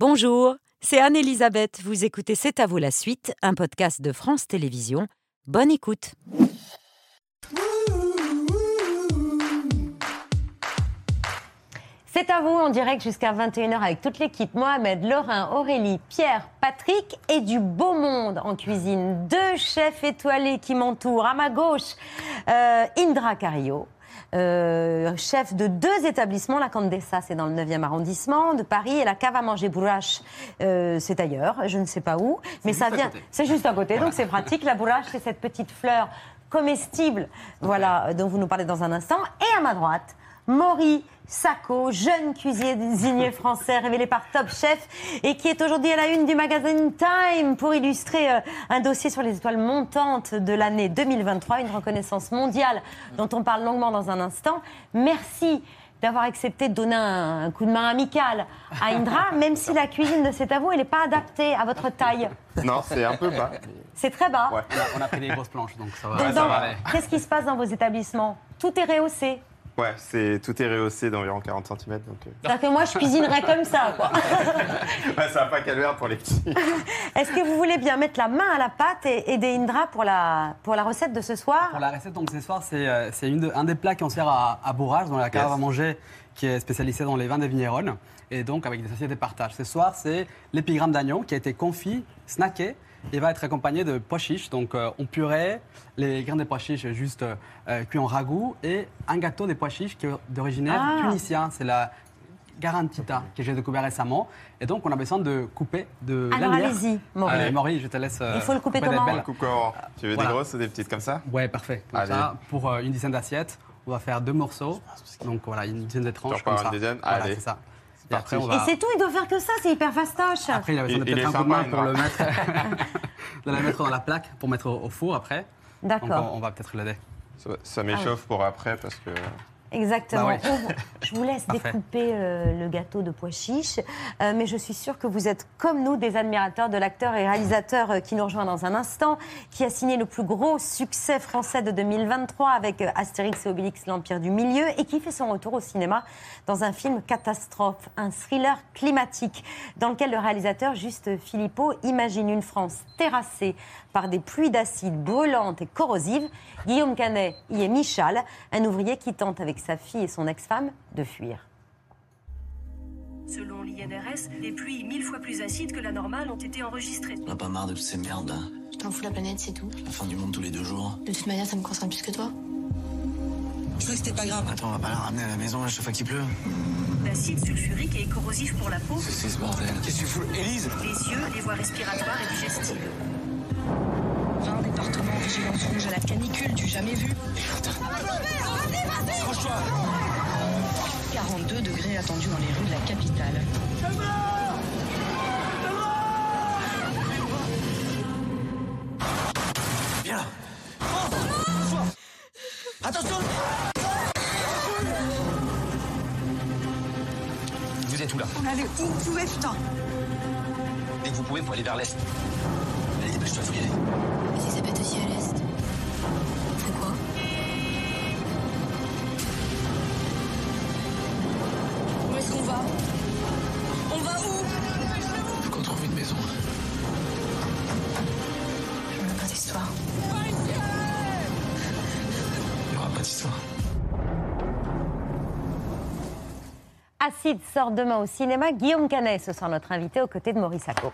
Bonjour, c'est Anne-Elisabeth. Vous écoutez C'est à vous la suite, un podcast de France Télévisions. Bonne écoute. C'est à vous en direct jusqu'à 21h avec toute l'équipe. Mohamed, Laurent, Aurélie, Pierre, Patrick et du beau monde en cuisine. Deux chefs étoilés qui m'entourent. À ma gauche, euh, Indra Cario. Euh, chef de deux établissements, la Condessa, c'est dans le 9e arrondissement de Paris, et la cave à manger Bourrache, euh, c'est ailleurs, je ne sais pas où, mais ça vient, c'est juste à côté, donc c'est pratique. La Bourrache, c'est cette petite fleur comestible, voilà, dont vous nous parlez dans un instant. Et à ma droite, Maury Sacco, jeune cuisinier français révélé par Top Chef et qui est aujourd'hui à la une du magazine Time pour illustrer euh, un dossier sur les étoiles montantes de l'année 2023, une reconnaissance mondiale dont on parle longuement dans un instant. Merci d'avoir accepté de donner un, coup de main amical à Indra, même si la cuisine de cet avou, elle n'est pas adaptée à votre taille. Non, c'est un peu bas. C'est très bas. Ouais. On a, pris des grosses planches, donc ça va. Dans- va. Qu'est-ce qui se passe dans vos établissements? Tout est rehaussé. Ouais, c'est tout est rehaussé d'environ 40 cm. Donc, euh, que moi, je cuisinerais comme ça, quoi. ouais, ça va pas calvaire pour les petits. Est-ce que vous voulez bien mettre la main à la pâte et aider Indra pour la, pour la recette de ce soir? Pour la recette, donc ce soir, c'est euh, c'est une de- un des plats qu'on sert à, à Bourrage, dans la cave Yes. à manger, qui est spécialisée dans les vins des vignerons, et donc avec des assiettes de partage. Ce soir, c'est l'épigramme d'agneau qui a été confit, snacké, et va être accompagné de pois chiches. Donc euh, on purée les grains de pois chiches juste euh, euh, cuits en ragoût, et un gâteau de pois chiches qui est d'origine Ah. tunisien. C'est la garantita que j'ai découvert récemment. Et donc on a besoin de couper de Alors allez-y, Maury. Allez, Maury, je te laisse. euh, Il faut le couper couper comment. Coupe comment Tu veux Voilà. des grosses ou des petites comme ça Ouais, parfait. Comme Allez. ça, pour euh, une dizaine d'assiettes, on va faire deux morceaux. Donc voilà, une dizaine de tranches repars comme ça. une dizaine Voilà, Allez. c'est ça. Et parti. après, on Et c'est tout, il doit faire que ça, c'est hyper fastoche. Après, il a besoin de Il- il peut-être un coup de main pour le mettre, de la mettre dans la plaque pour mettre au, au four après. D'accord. on, on va peut-être l'aider. Ça, ça m'échauffe pour après parce que. Exactement. Bah ouais. Je vous laisse découper euh, le gâteau de pois chiches, euh, mais je suis sûre que vous êtes comme nous des admirateurs de l'acteur et réalisateur euh, qui nous rejoint dans un instant, qui a signé le plus gros succès français de 2023 avec Astérix et Obélix, l'Empire du Milieu, et qui fait son retour au cinéma dans un film catastrophe, un thriller climatique, dans lequel le réalisateur Juste Philippot imagine une France terrassée par des pluies d'acide brûlantes et corrosives. Guillaume Canet y est Michal, un ouvrier qui tente avec sa fille et son ex-femme de fuir. Selon l'INRS, les pluies mille fois plus acides que la normale ont été enregistrées. On a pas marre de toutes ces merdes là. Je t'en fous la planète, c'est tout. La fin du monde tous les deux jours. De toute manière, ça me concerne plus que toi. Je crois que c'était pas grave. Attends, on va pas la ramener à la maison à chaque fois qu'il pleut. L'acide sulfurique est corrosif pour la peau, C'est c'est ce bordel. Qu'est-ce que tu fous Élise? Les yeux, les voies respiratoires et digestives. 20 départements en vigilance rouge à la canicule du jamais vu. 42 degrés attendus dans les rues de la capitale. Viens là Attention Vous êtes où là? On avait où vous pouvez, putain Dès que vous pouvez, faut aller vers l'est. Dépêche-toi, faut y aller. Et si ça pète aussi à l'est On fait quoi? Où est-ce qu'on va? On va où? Faut qu'on trouve une maison. Je veux pas d'histoire. Il y aura pas d'histoire. Acide sort demain au cinéma. Guillaume Canet, ce soir notre invité aux côtés de Maurice Sacco.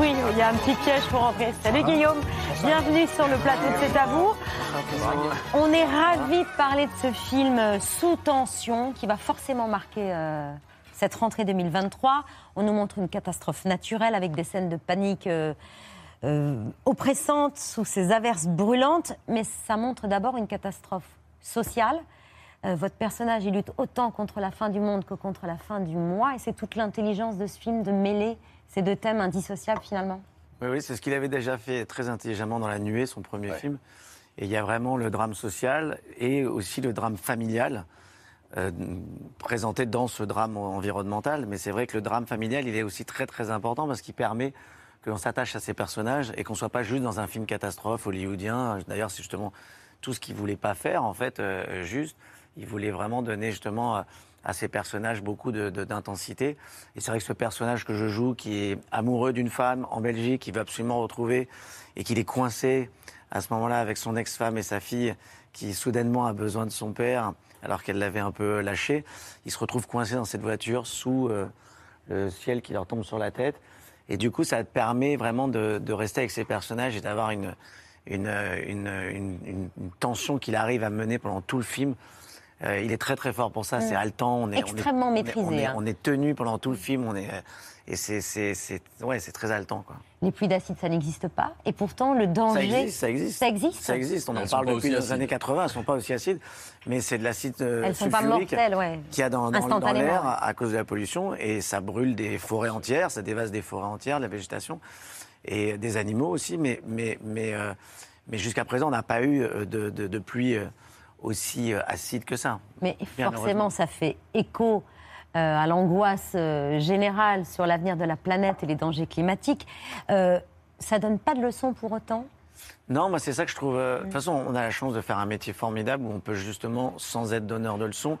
Oui, il y a un petit piège pour entrer. Salut Guillaume, bienvenue sur le plateau de C'est à vous. On est ravis de parler de ce film euh, sous tension qui va forcément marquer euh, cette rentrée 2023. On nous montre une catastrophe naturelle avec des scènes de panique euh, oppressantes sous ces averses brûlantes, mais ça montre d'abord une catastrophe sociale. Votre personnage, il lutte autant contre la fin du monde que contre la fin du mois, et c'est toute l'intelligence de ce film de mêler ces deux thèmes indissociables finalement. Oui, oui, c'est ce qu'il avait déjà fait très intelligemment dans La Nuée, son premier film. Et il y a vraiment le drame social et aussi le drame familial euh, présenté dans ce drame environnemental. Mais c'est vrai que le drame familial, il est aussi très très important parce qu'il permet que l'on s'attache à ces personnages et qu'on ne soit pas juste dans un film catastrophe hollywoodien. D'ailleurs, c'est justement tout ce qu'il voulait pas faire, en fait, euh, juste. Il voulait vraiment donner justement à, à ces personnages beaucoup de- de- d'intensité. Et c'est vrai que ce personnage que je joue, qui est amoureux d'une femme en Belgique, qui veut absolument retrouver, et qu'il est coincé à ce moment-là avec son ex-femme et sa fille, qui soudainement a besoin de son père, alors qu'elle l'avait un peu lâché, il se retrouve coincé dans cette voiture sous euh, le ciel qui leur tombe sur la tête. Et du coup, ça te permet vraiment de, de rester avec ces personnages et d'avoir une, une, une- une tension qu'il arrive à mener pendant tout le film. Euh, il est très très fort pour ça, c'est haletant. On est, Extrêmement on est- maîtrisé, On est, hein. on est tenu pendant tout le film, on est, euh, et c'est c'est- c'est- ouais, c'est très haletant. Quoi. Les pluies d'acide, ça n'existe pas. Et pourtant, le Ça danger. existe, ça existe. Ça existe Ça existe, on en Elles parle depuis les années 80, elles ne sont pas aussi acides, mais c'est de l'acide euh, Elles sont pas sulfurique mortelles, ouais. qu'il y a dans, dans- dans l'air ouais. à, cause de la pollution, et ça brûle des forêts entières, ça dévaste des forêts entières, de la végétation, et des animaux aussi, mais, mais, mais, euh, mais jusqu'à présent, on n'a pas eu de, de, de pluie euh, aussi euh, acide que ça. Mais forcément, ça fait écho euh, à l'angoisse euh, générale sur l'avenir de la planète et les dangers climatiques. Euh, ça donne pas de leçons pour autant? Non, moi c'est ça que je trouve. De toute façon, on a la chance de faire un métier formidable où on peut justement, sans être donneur de leçons,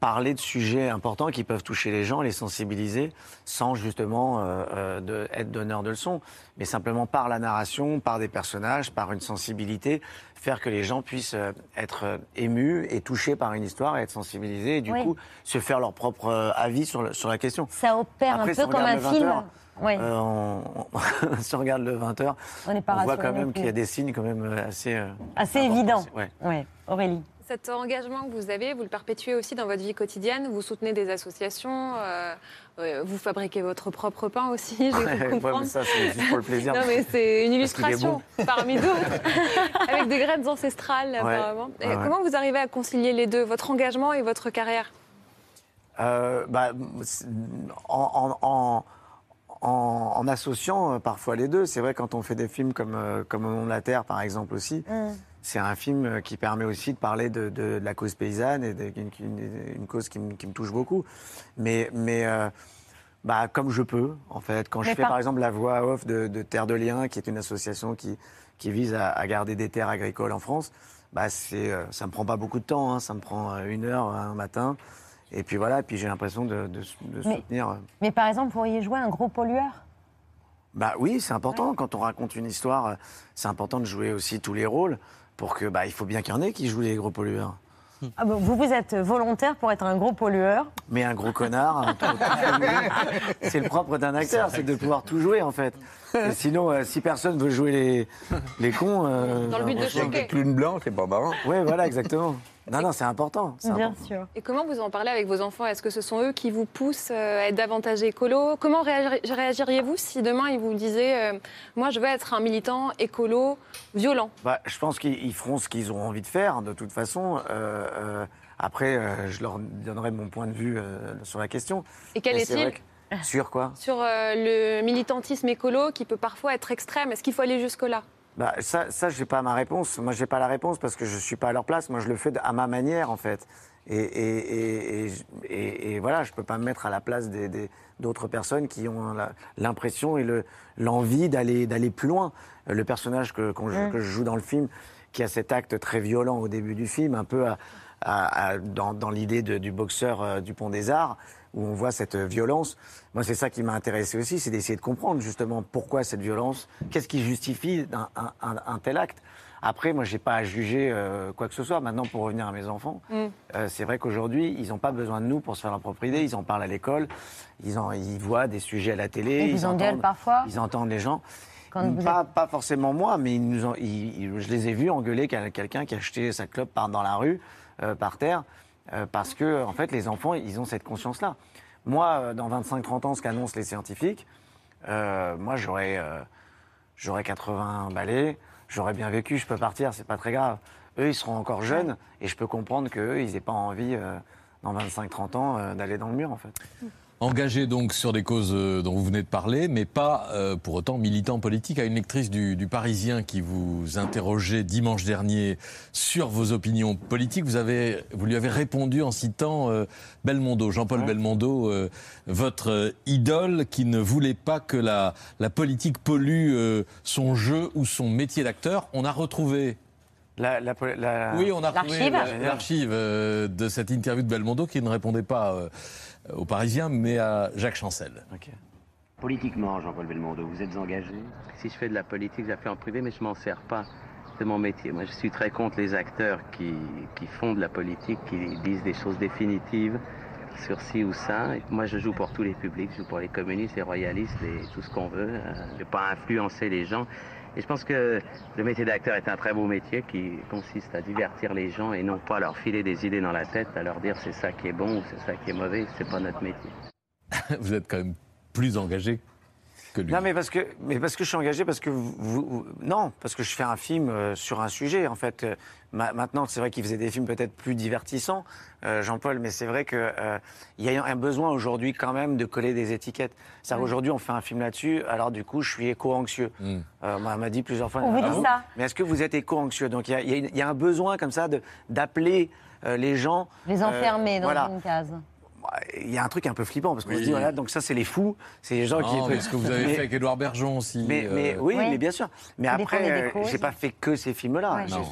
parler de sujets importants qui peuvent toucher les gens, les sensibiliser, sans justement euh, euh, de, être donneur de leçons, mais simplement par la narration, par des personnages, par une sensibilité, faire que les gens puissent euh, être émus et touchés par une histoire et être sensibilisés, et du Oui. coup se faire leur propre avis sur, le- sur la question. Ça opère Après, un si peu comme un film. 20 Oui. Euh, on- on- si on regarde le 20h, On voit quand même qu'il y a des signes quand même assez... euh, Assez importants. évident. Ouais. Ouais. Aurélie. Cet engagement que vous avez, vous le perpétuez aussi dans votre vie quotidienne. Vous soutenez des associations, euh, euh, vous fabriquez votre propre pain aussi, cru Ouais, mais ça, c'est juste pour le plaisir. Non, mais c'est une illustration parmi d'autres, avec des graines ancestrales apparemment. Et ouais, ouais. Comment vous arrivez à concilier les deux, votre engagement et votre carrière? Euh, bah, en, en- en- en- en associant parfois les deux, c'est vrai quand on fait des films comme, euh, comme Au nom de la Terre, par exemple aussi, Mm. C'est un film euh, qui permet aussi de parler de, de- de la cause paysanne et de- une, cause qui me, qui me touche beaucoup. Mais, mais euh, bah, comme je peux, en fait. Quand je fais par- exemple la voix off de, Terre de Liens, qui est une association qui, qui vise à, à garder des terres agricoles en France, bah, c'est, euh, ça me prend pas beaucoup de temps. hein. ça me prend une heure un matin. Et puis voilà, puis j'ai l'impression de, Mais- soutenir. Mais par exemple, vous pourriez jouer un gros pollueur? Bah oui, c'est important. Quand on raconte une histoire, c'est important de jouer aussi tous les rôles pour que, bah, il faut bien qu'il y en ait qui jouent les gros pollueurs. Ah bon, Vous, vous êtes volontaire pour être un gros pollueur. Mais un gros connard, tout- c'est le propre d'un acteur, c'est de pouvoir tout jouer en fait. Et sinon, euh, si personne veut jouer les, les cons. euh, Dans le but de choquer. Clown blanc, c'est pas marrant. Ouais, voilà, exactement. Non, non, c'est important. Bien important. sûr. Et comment vous en parlez avec vos enfants? Est-ce que ce sont eux qui vous poussent euh, à être davantage écolo Comment réagir- réagiriez-vous si demain ils vous disaient euh, Moi, je veux être un militant écolo violent? Bah, je pense qu'ils ils feront ce qu'ils ont envie de faire, de toute façon. Euh, euh, après, euh, je leur donnerai mon point de vue euh, sur la question. Et quel est-il? Sur quoi? Sur euh, le militantisme écolo qui peut parfois être extrême. Est-ce qu'il faut aller jusque-là? Bah, ça, ça j'ai pas ma réponse. Moi, j'ai pas la réponse parce que je suis pas à leur place. Moi, je le fais à ma manière, en fait. Et, et, et, et, voilà, je peux pas me mettre à la place d'autres personnes qui ont l'impression et le- l'envie d'aller d'aller plus loin. Le personnage que, joue- que je joue dans le film, qui a cet acte très violent au début du film, un peu à- à- à- dans, dans l'idée du boxeur euh, du Pont des Arts, où on voit cette violence. Moi, c'est ça qui m'a intéressé aussi, c'est d'essayer de comprendre justement pourquoi cette violence, qu'est-ce qui justifie un, un- un- un tel acte. Après, moi, j'ai pas à juger euh, quoi que ce soit. Maintenant, pour revenir à mes enfants, Mm. euh, c'est vrai qu'aujourd'hui, ils n'ont pas besoin de nous pour se faire leur propre idée. Ils en parlent à l'école, ils, en, ils voient des sujets à la télé. Et ils vous entendent- parfois Ils entendent les gens. Quand pas, pas forcément moi, mais ils nous ont- ils- je les ai vus engueuler quel- quelqu'un qui a acheté sa clope par, dans la rue, euh, par terre, euh, parce que, en fait, les enfants, ils ont cette conscience-là. Moi, euh, dans 25-30 ans, ce qu'annoncent les scientifiques, euh, moi, j'aurais euh, j'aurais 80 balais, j'aurais bien vécu, je peux partir, c'est pas très grave. Eux, ils seront encore jeunes, et je peux comprendre qu'eux, ils n'aient pas envie, dans 25-30 ans, d'aller dans le mur, en fait. Engagé donc sur des causes euh, dont vous venez de parler, mais pas euh, pour autant militant politique. À une lectrice du, du Parisien qui vous interrogeait dimanche dernier sur vos opinions politiques, vous, avez, vous lui avez répondu en citant euh, Belmondo, Jean-Paul Belmondo, euh, votre euh, idole qui ne voulait pas que la, la politique pollue euh, son jeu ou son métier d'acteur. On a retrouvé La, la, la- Oui, on a retrouvé L'archive. la- l'archive euh, de cette interview de Belmondo qui ne répondait pas euh, aux Parisiens, mais à Jacques Chancel. Politiquement, Jean-Paul Belmondo, vous êtes engagé? Si je fais de la politique, je la fais en privé, mais je m'en sers pas. C'est mon métier. Moi, je suis très contre les acteurs qui, qui font de la politique, qui disent des choses définitives sur ci ou ça. Et moi, je joue pour tous les publics. Je joue pour les communistes, les royalistes, les, tout ce qu'on veut. Euh, je ne vais pas influencer les gens. Et je pense que le métier d'acteur est un très beau métier qui consiste à divertir les gens et non pas à leur filer des idées dans la tête, à leur dire c'est ça qui est bon ou c'est ça qui est mauvais. C'est pas notre métier. Vous êtes quand même plus engagé que lui. Non, mais parce que, mais parce que je suis engagé, parce que vous, vous- non, parce que je fais un film euh, sur un sujet. En fait, Euh, ma- maintenant, c'est vrai qu'il faisait des films peut-être plus divertissants, euh, Jean-Paul, mais c'est vrai que euh, il y a un besoin aujourd'hui quand même de coller des étiquettes. C'est aujourd'hui, on fait un film là-dessus. Alors du coup, je suis éco-anxieux. Mm. Euh, on m'a dit plusieurs fois. On vous Ah dit ça. Mais est-ce que vous êtes éco-anxieux? Donc il y a- y, y un besoin comme ça d'appeler euh, les gens. Les euh, enfermer dans voilà. une case. Il y a un truc un peu flippant parce qu'on Oui. se dit voilà donc ça c'est les fous, c'est les gens Non, qui. mais ce que vous avez Mais- fait avec Édouard Bergeon aussi. mais, euh, oui, Oui. mais bien sûr. Mais après, euh, j'ai pas fait que ces films-là. Non.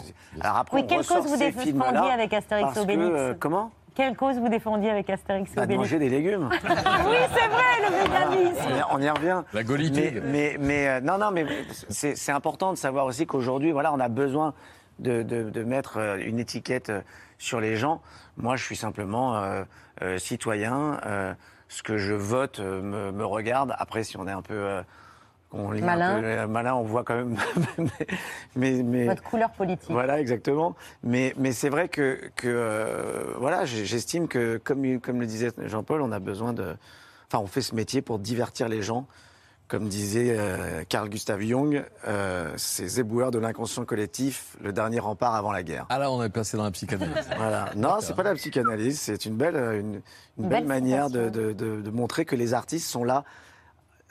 Alors après, Oui, on quelle ressort cause vous ces défendiez avec Astérix parce et que, Obélix euh, Comment Quelle cause vous défendiez avec Astérix et Bah, de Obélix manger des légumes. Oui, c'est vrai, le véganisme. on, y, on y revient. La Mais, golitude. mais, mais, euh, non, non, mais c'est c'est important de savoir aussi qu'aujourd'hui, voilà, on a besoin de, de- de mettre une étiquette euh, sur les gens. Moi, je suis simplement euh, euh, citoyen. euh, ce que je vote euh, me, me regarde. Après, si on est un peu euh, on lit Malin. peu, euh, malin, on voit quand même. mais, mais, Votre couleur politique. voilà, exactement. Mais, mais c'est vrai que, que euh, voilà, j'estime que, comme, comme le disait Jean-Paul, on a besoin de. Enfin, on fait ce métier pour divertir les gens. Comme disait euh, Carl Gustav Jung, euh, c'est éboueur de l'inconscient collectif, le dernier rempart avant la guerre. Ah là, on est passé dans la psychanalyse. Voilà. Non, c'est pas la psychanalyse, c'est une belle, euh, une, une belle, belle manière de, citation. de- de- de montrer que les artistes sont là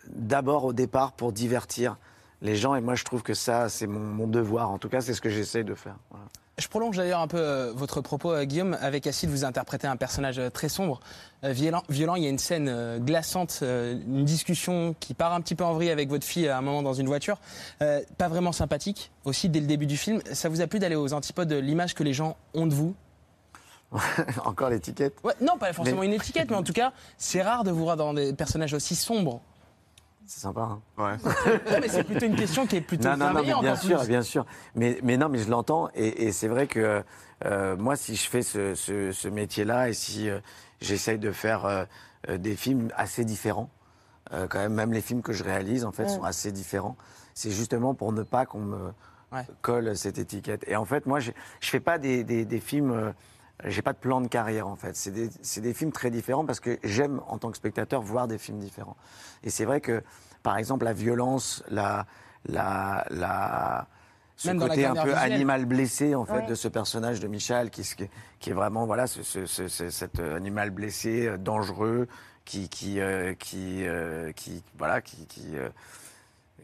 d'abord au départ pour divertir les gens. Et moi, je trouve que ça, c'est mon, mon devoir. En tout cas, c'est ce que j'essaye de faire. Voilà. Je prolonge d'ailleurs un peu euh, votre propos, euh, Guillaume. Avec Acide, vous interprétez un personnage euh, très sombre, violent, violent. Il y a une scène glaçante, une discussion qui part un petit peu en vrille avec votre fille à un moment dans une voiture. Pas vraiment sympathique, aussi dès le début du film. Ça vous a plu d'aller aux antipodes de l'image que les gens ont de vous? Encore l'étiquette? Ouais, Non, pas forcément Mais- une étiquette, mais en tout cas, c'est rare de vous voir dans des personnages aussi sombres. C'est sympa. Hein Ouais. Non, mais c'est plutôt une question qui est plutôt non, non, non, mais bien en sûr, plus. bien sûr. Mais, mais non, mais je l'entends. Et, et c'est vrai que euh, moi, si je fais ce, ce- ce métier-là et si euh, j'essaye de faire euh, des films assez différents, euh, quand même, même les films que je réalise, en fait, Mm. sont assez différents. C'est justement pour ne pas qu'on me Ouais. colle cette étiquette. Et en fait, moi, je je fais pas des, des, des films. J'ai pas de plan de carrière en fait. C'est des, c'est des films très différents parce que j'aime en tant que spectateur voir des films différents. Et c'est vrai que, par exemple, la violence, la, la, la, ce Même dans la côté un peu visuelle. animal blessé en fait Ouais. de ce personnage de Michel qui, est vraiment voilà ce, ce- ce- ce- cet euh, animal blessé euh, dangereux qui qui euh, qui, euh, qui voilà qui qui, euh,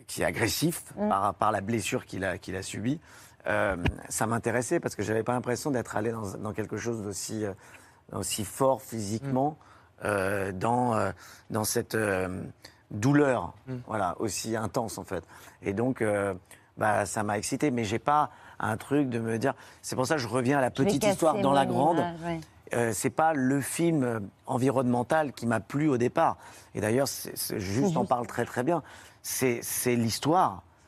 qui est agressif Mm. par, par la blessure qu'il a qu'il a subie Euh, ça m'intéressait parce que j'avais pas l'impression d'être allé dans, dans quelque chose d'aussi euh, aussi fort physiquement euh, dans euh, dans cette douleur voilà aussi intense en fait et donc bah, ça m'a excité mais j'ai pas un truc de me dire c'est pour ça que je reviens à la petite histoire dans la grande image, ouais. euh, c'est pas le film environnemental qui m'a plu au départ. Et d'ailleurs, juste en parle très très bien. C'est, c'est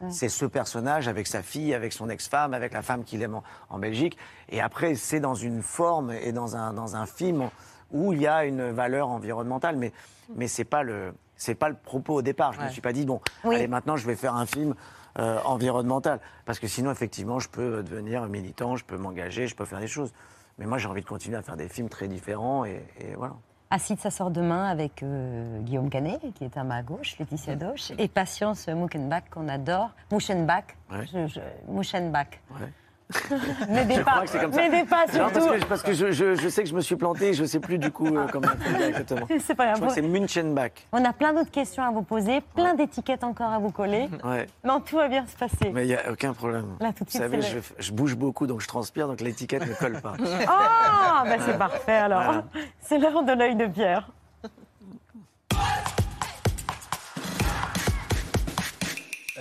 C'est ce personnage avec sa fille, avec son ex-femme, avec la femme qu'il aime en, en Belgique. Et après, c'est dans une forme et dans un, dans un film où il y a une valeur environnementale. Mais, mais c'est pas le, pas le propos au départ. Je me Ouais. suis pas dit, bon, Oui. allez, maintenant je vais faire un film euh, environnemental. Parce que sinon, effectivement, je peux devenir militant, je peux m'engager, je peux faire des choses. Mais moi, j'ai envie de continuer à faire des films très différents et, et voilà. Acide, ça sort demain avec euh, Guillaume Canet, qui est à ma gauche, Laetitia Doche, et Patience Mouchenbach, qu'on adore. Mouchenbach. Ouais. Je, je, Mouchenbach. Ouais. N'aidez pas. N'aidez pas, Non, surtout. parce que, parce que je, je- je sais que je me suis planté, je sais plus du coup euh, comment exactement. C'est pas grave. c'est Münchenbach. On a plein d'autres questions à vous poser, plein d'étiquettes encore à vous coller. Ouais. Non, tout va bien se passer. Mais il n'y a aucun problème. Là, tout de Vous suite, savez, c'est je, bouge beaucoup, donc je transpire, donc l'étiquette ne colle pas. Ah, bah c'est parfait alors. Voilà. C'est l'heure de l'œil de Pierre.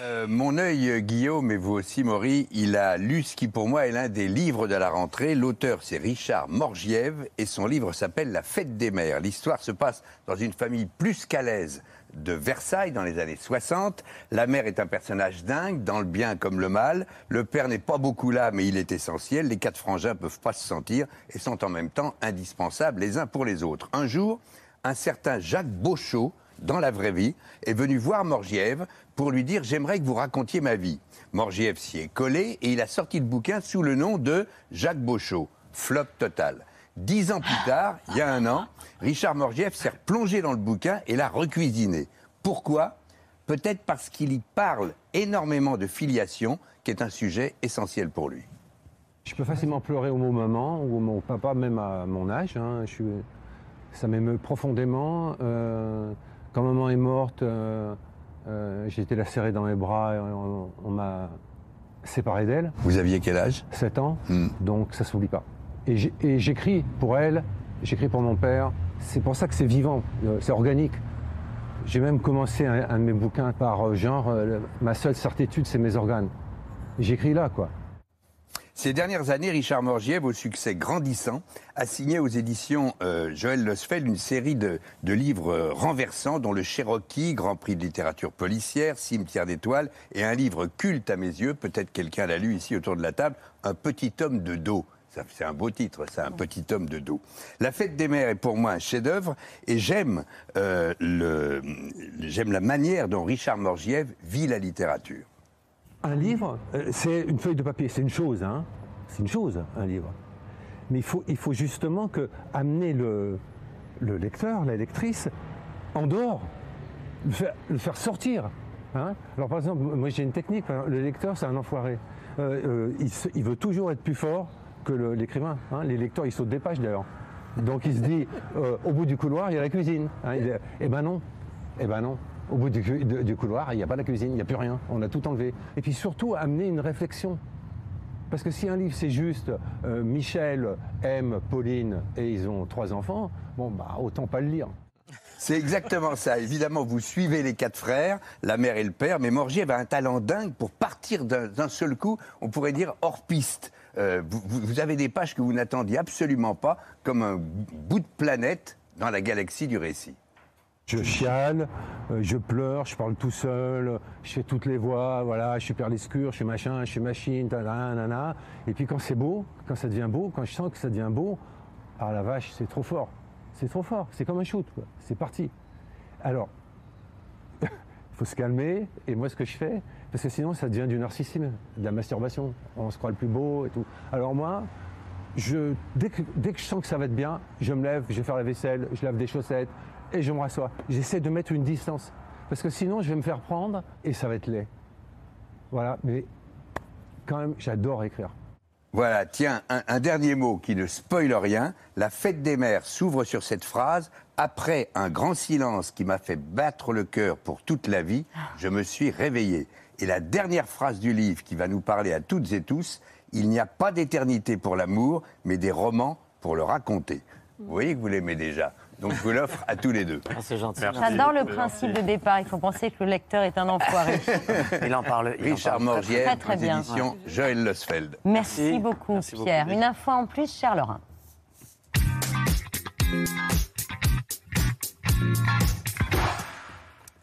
Euh, mon œil, euh, Guillaume, et vous aussi, Maury, il a lu ce qui, pour moi, est l'un des livres de la rentrée. L'auteur, c'est Richard Morgiev, et son livre s'appelle La fête des mères. L'histoire se passe dans une famille plus qu'à l'aise de Versailles dans les années 60. La mère est un personnage dingue, dans le bien comme le mal. Le père n'est pas beaucoup là, mais il est essentiel. Les quatre frangins peuvent pas se sentir et sont en même temps indispensables les uns pour les autres. Un jour, un certain Jacques Beauchot, dans la vraie vie, est venu voir Morgiev pour lui dire J'aimerais que vous racontiez ma vie. Morgiev s'y est collé et il a sorti le bouquin sous le nom de Jacques Beauchot. Flop total. Dix ans plus tard, il y a un an, Richard Morgiev s'est replongé dans le bouquin et l'a recuisiné. Pourquoi? Peut-être parce qu'il y parle énormément de filiation, qui est un sujet essentiel pour lui. Je peux facilement pleurer au mot maman ou au mot papa, même à mon âge. hein. Ça m'émeut profondément. Euh, quand maman est morte, euh, euh, j'ai été la serrer dans mes bras et on, on m'a séparé d'elle. Vous aviez quel âge? 7 ans, donc ça s'oublie pas. Et j'écris pour elle, j'écris pour mon père. C'est pour ça que c'est vivant, euh, c'est organique. J'ai même commencé un, un de mes bouquins par euh, genre, euh, ma seule certitude, c'est mes organes. J'écris là, quoi. Ces dernières années, Richard Morgiev, au succès grandissant, a signé aux éditions euh, Joël Losfeld une série de, de livres euh, renversants, dont le Cherokee, Grand Prix de littérature policière, Cimetière d'étoiles, et un livre culte à mes yeux, peut-être quelqu'un l'a lu ici autour de la table, Un petit homme de dos. C'est un beau titre, c'est un petit homme de dos. La fête des mères est pour moi un chef-d'œuvre et j'aime euh, la manière dont Richard Morgiev vit la littérature. Un livre, euh, c'est une feuille de papier, c'est une chose, hein. C'est une chose, un livre. Mais il faut, justement que amener le, le lecteur, la lectrice, en dehors, le faire, sortir. hein. Alors par exemple, moi j'ai une technique, hein, le lecteur c'est un enfoiré. Euh, euh, il, veut toujours être plus fort que l'écrivain. Les lecteurs ils sautent des pages d'ailleurs. Donc il se dit, au bout du couloir il y a la cuisine. est- Eh ben non, eh ben non. Au bout du, couloir, il n'y a pas la cuisine, il n'y a plus rien. On a tout enlevé. Et puis surtout, amener une réflexion. Parce que si un livre, c'est juste euh, Michel aime Pauline et ils ont trois enfants, bon, bah, autant pas le lire. C'est exactement ça. Évidemment, vous suivez les quatre frères, la mère et le père, mais Morgiev a un talent dingue pour partir d'un seul coup, on pourrait dire hors piste. Euh, vous- vous avez des pages que vous n'attendiez absolument pas, comme un bout de planète dans la galaxie du récit. Je chiale, euh, je pleure, je parle tout seul, je fais toutes les voix, voilà, je suis Père Lescure, je suis machin, je suis machine, tadam, nana. Et puis quand c'est beau, quand ça devient beau, quand je sens que ça devient beau, ah la vache, c'est trop fort. C'est trop fort, c'est comme un shoot, c'est parti. Alors, il faut se calmer, et moi ce que je fais, parce que sinon ça devient du narcissisme, de la masturbation, on se croit le plus beau et tout. Alors moi, je, dès, que, dès que je sens que ça va être bien, je me lève, je vais faire la vaisselle, je lave des chaussettes et je me rassois. J'essaie de mettre une distance. Parce que sinon, je vais me faire prendre et ça va être laid. Voilà, mais quand même, j'adore écrire. Voilà, tiens, un, un dernier mot qui ne spoile rien. La fête des mères s'ouvre sur cette phrase. Après un grand silence qui m'a fait battre le cœur pour toute la vie, je me suis réveillé. Et la dernière phrase du livre qui va nous parler à toutes et tous, il n'y a pas d'éternité pour l'amour, mais des romans pour le raconter. Vous voyez que vous l'aimez déjà. Donc je vous l'offre à tous les deux. c'est gentil. J'adore le principe de départ. Il faut penser que le lecteur est un enfoiré. Il en parle. il Richard parle très, très, Joël Losfeld. Merci, beaucoup, Merci Pierre. Une info en plus, cher Laurent.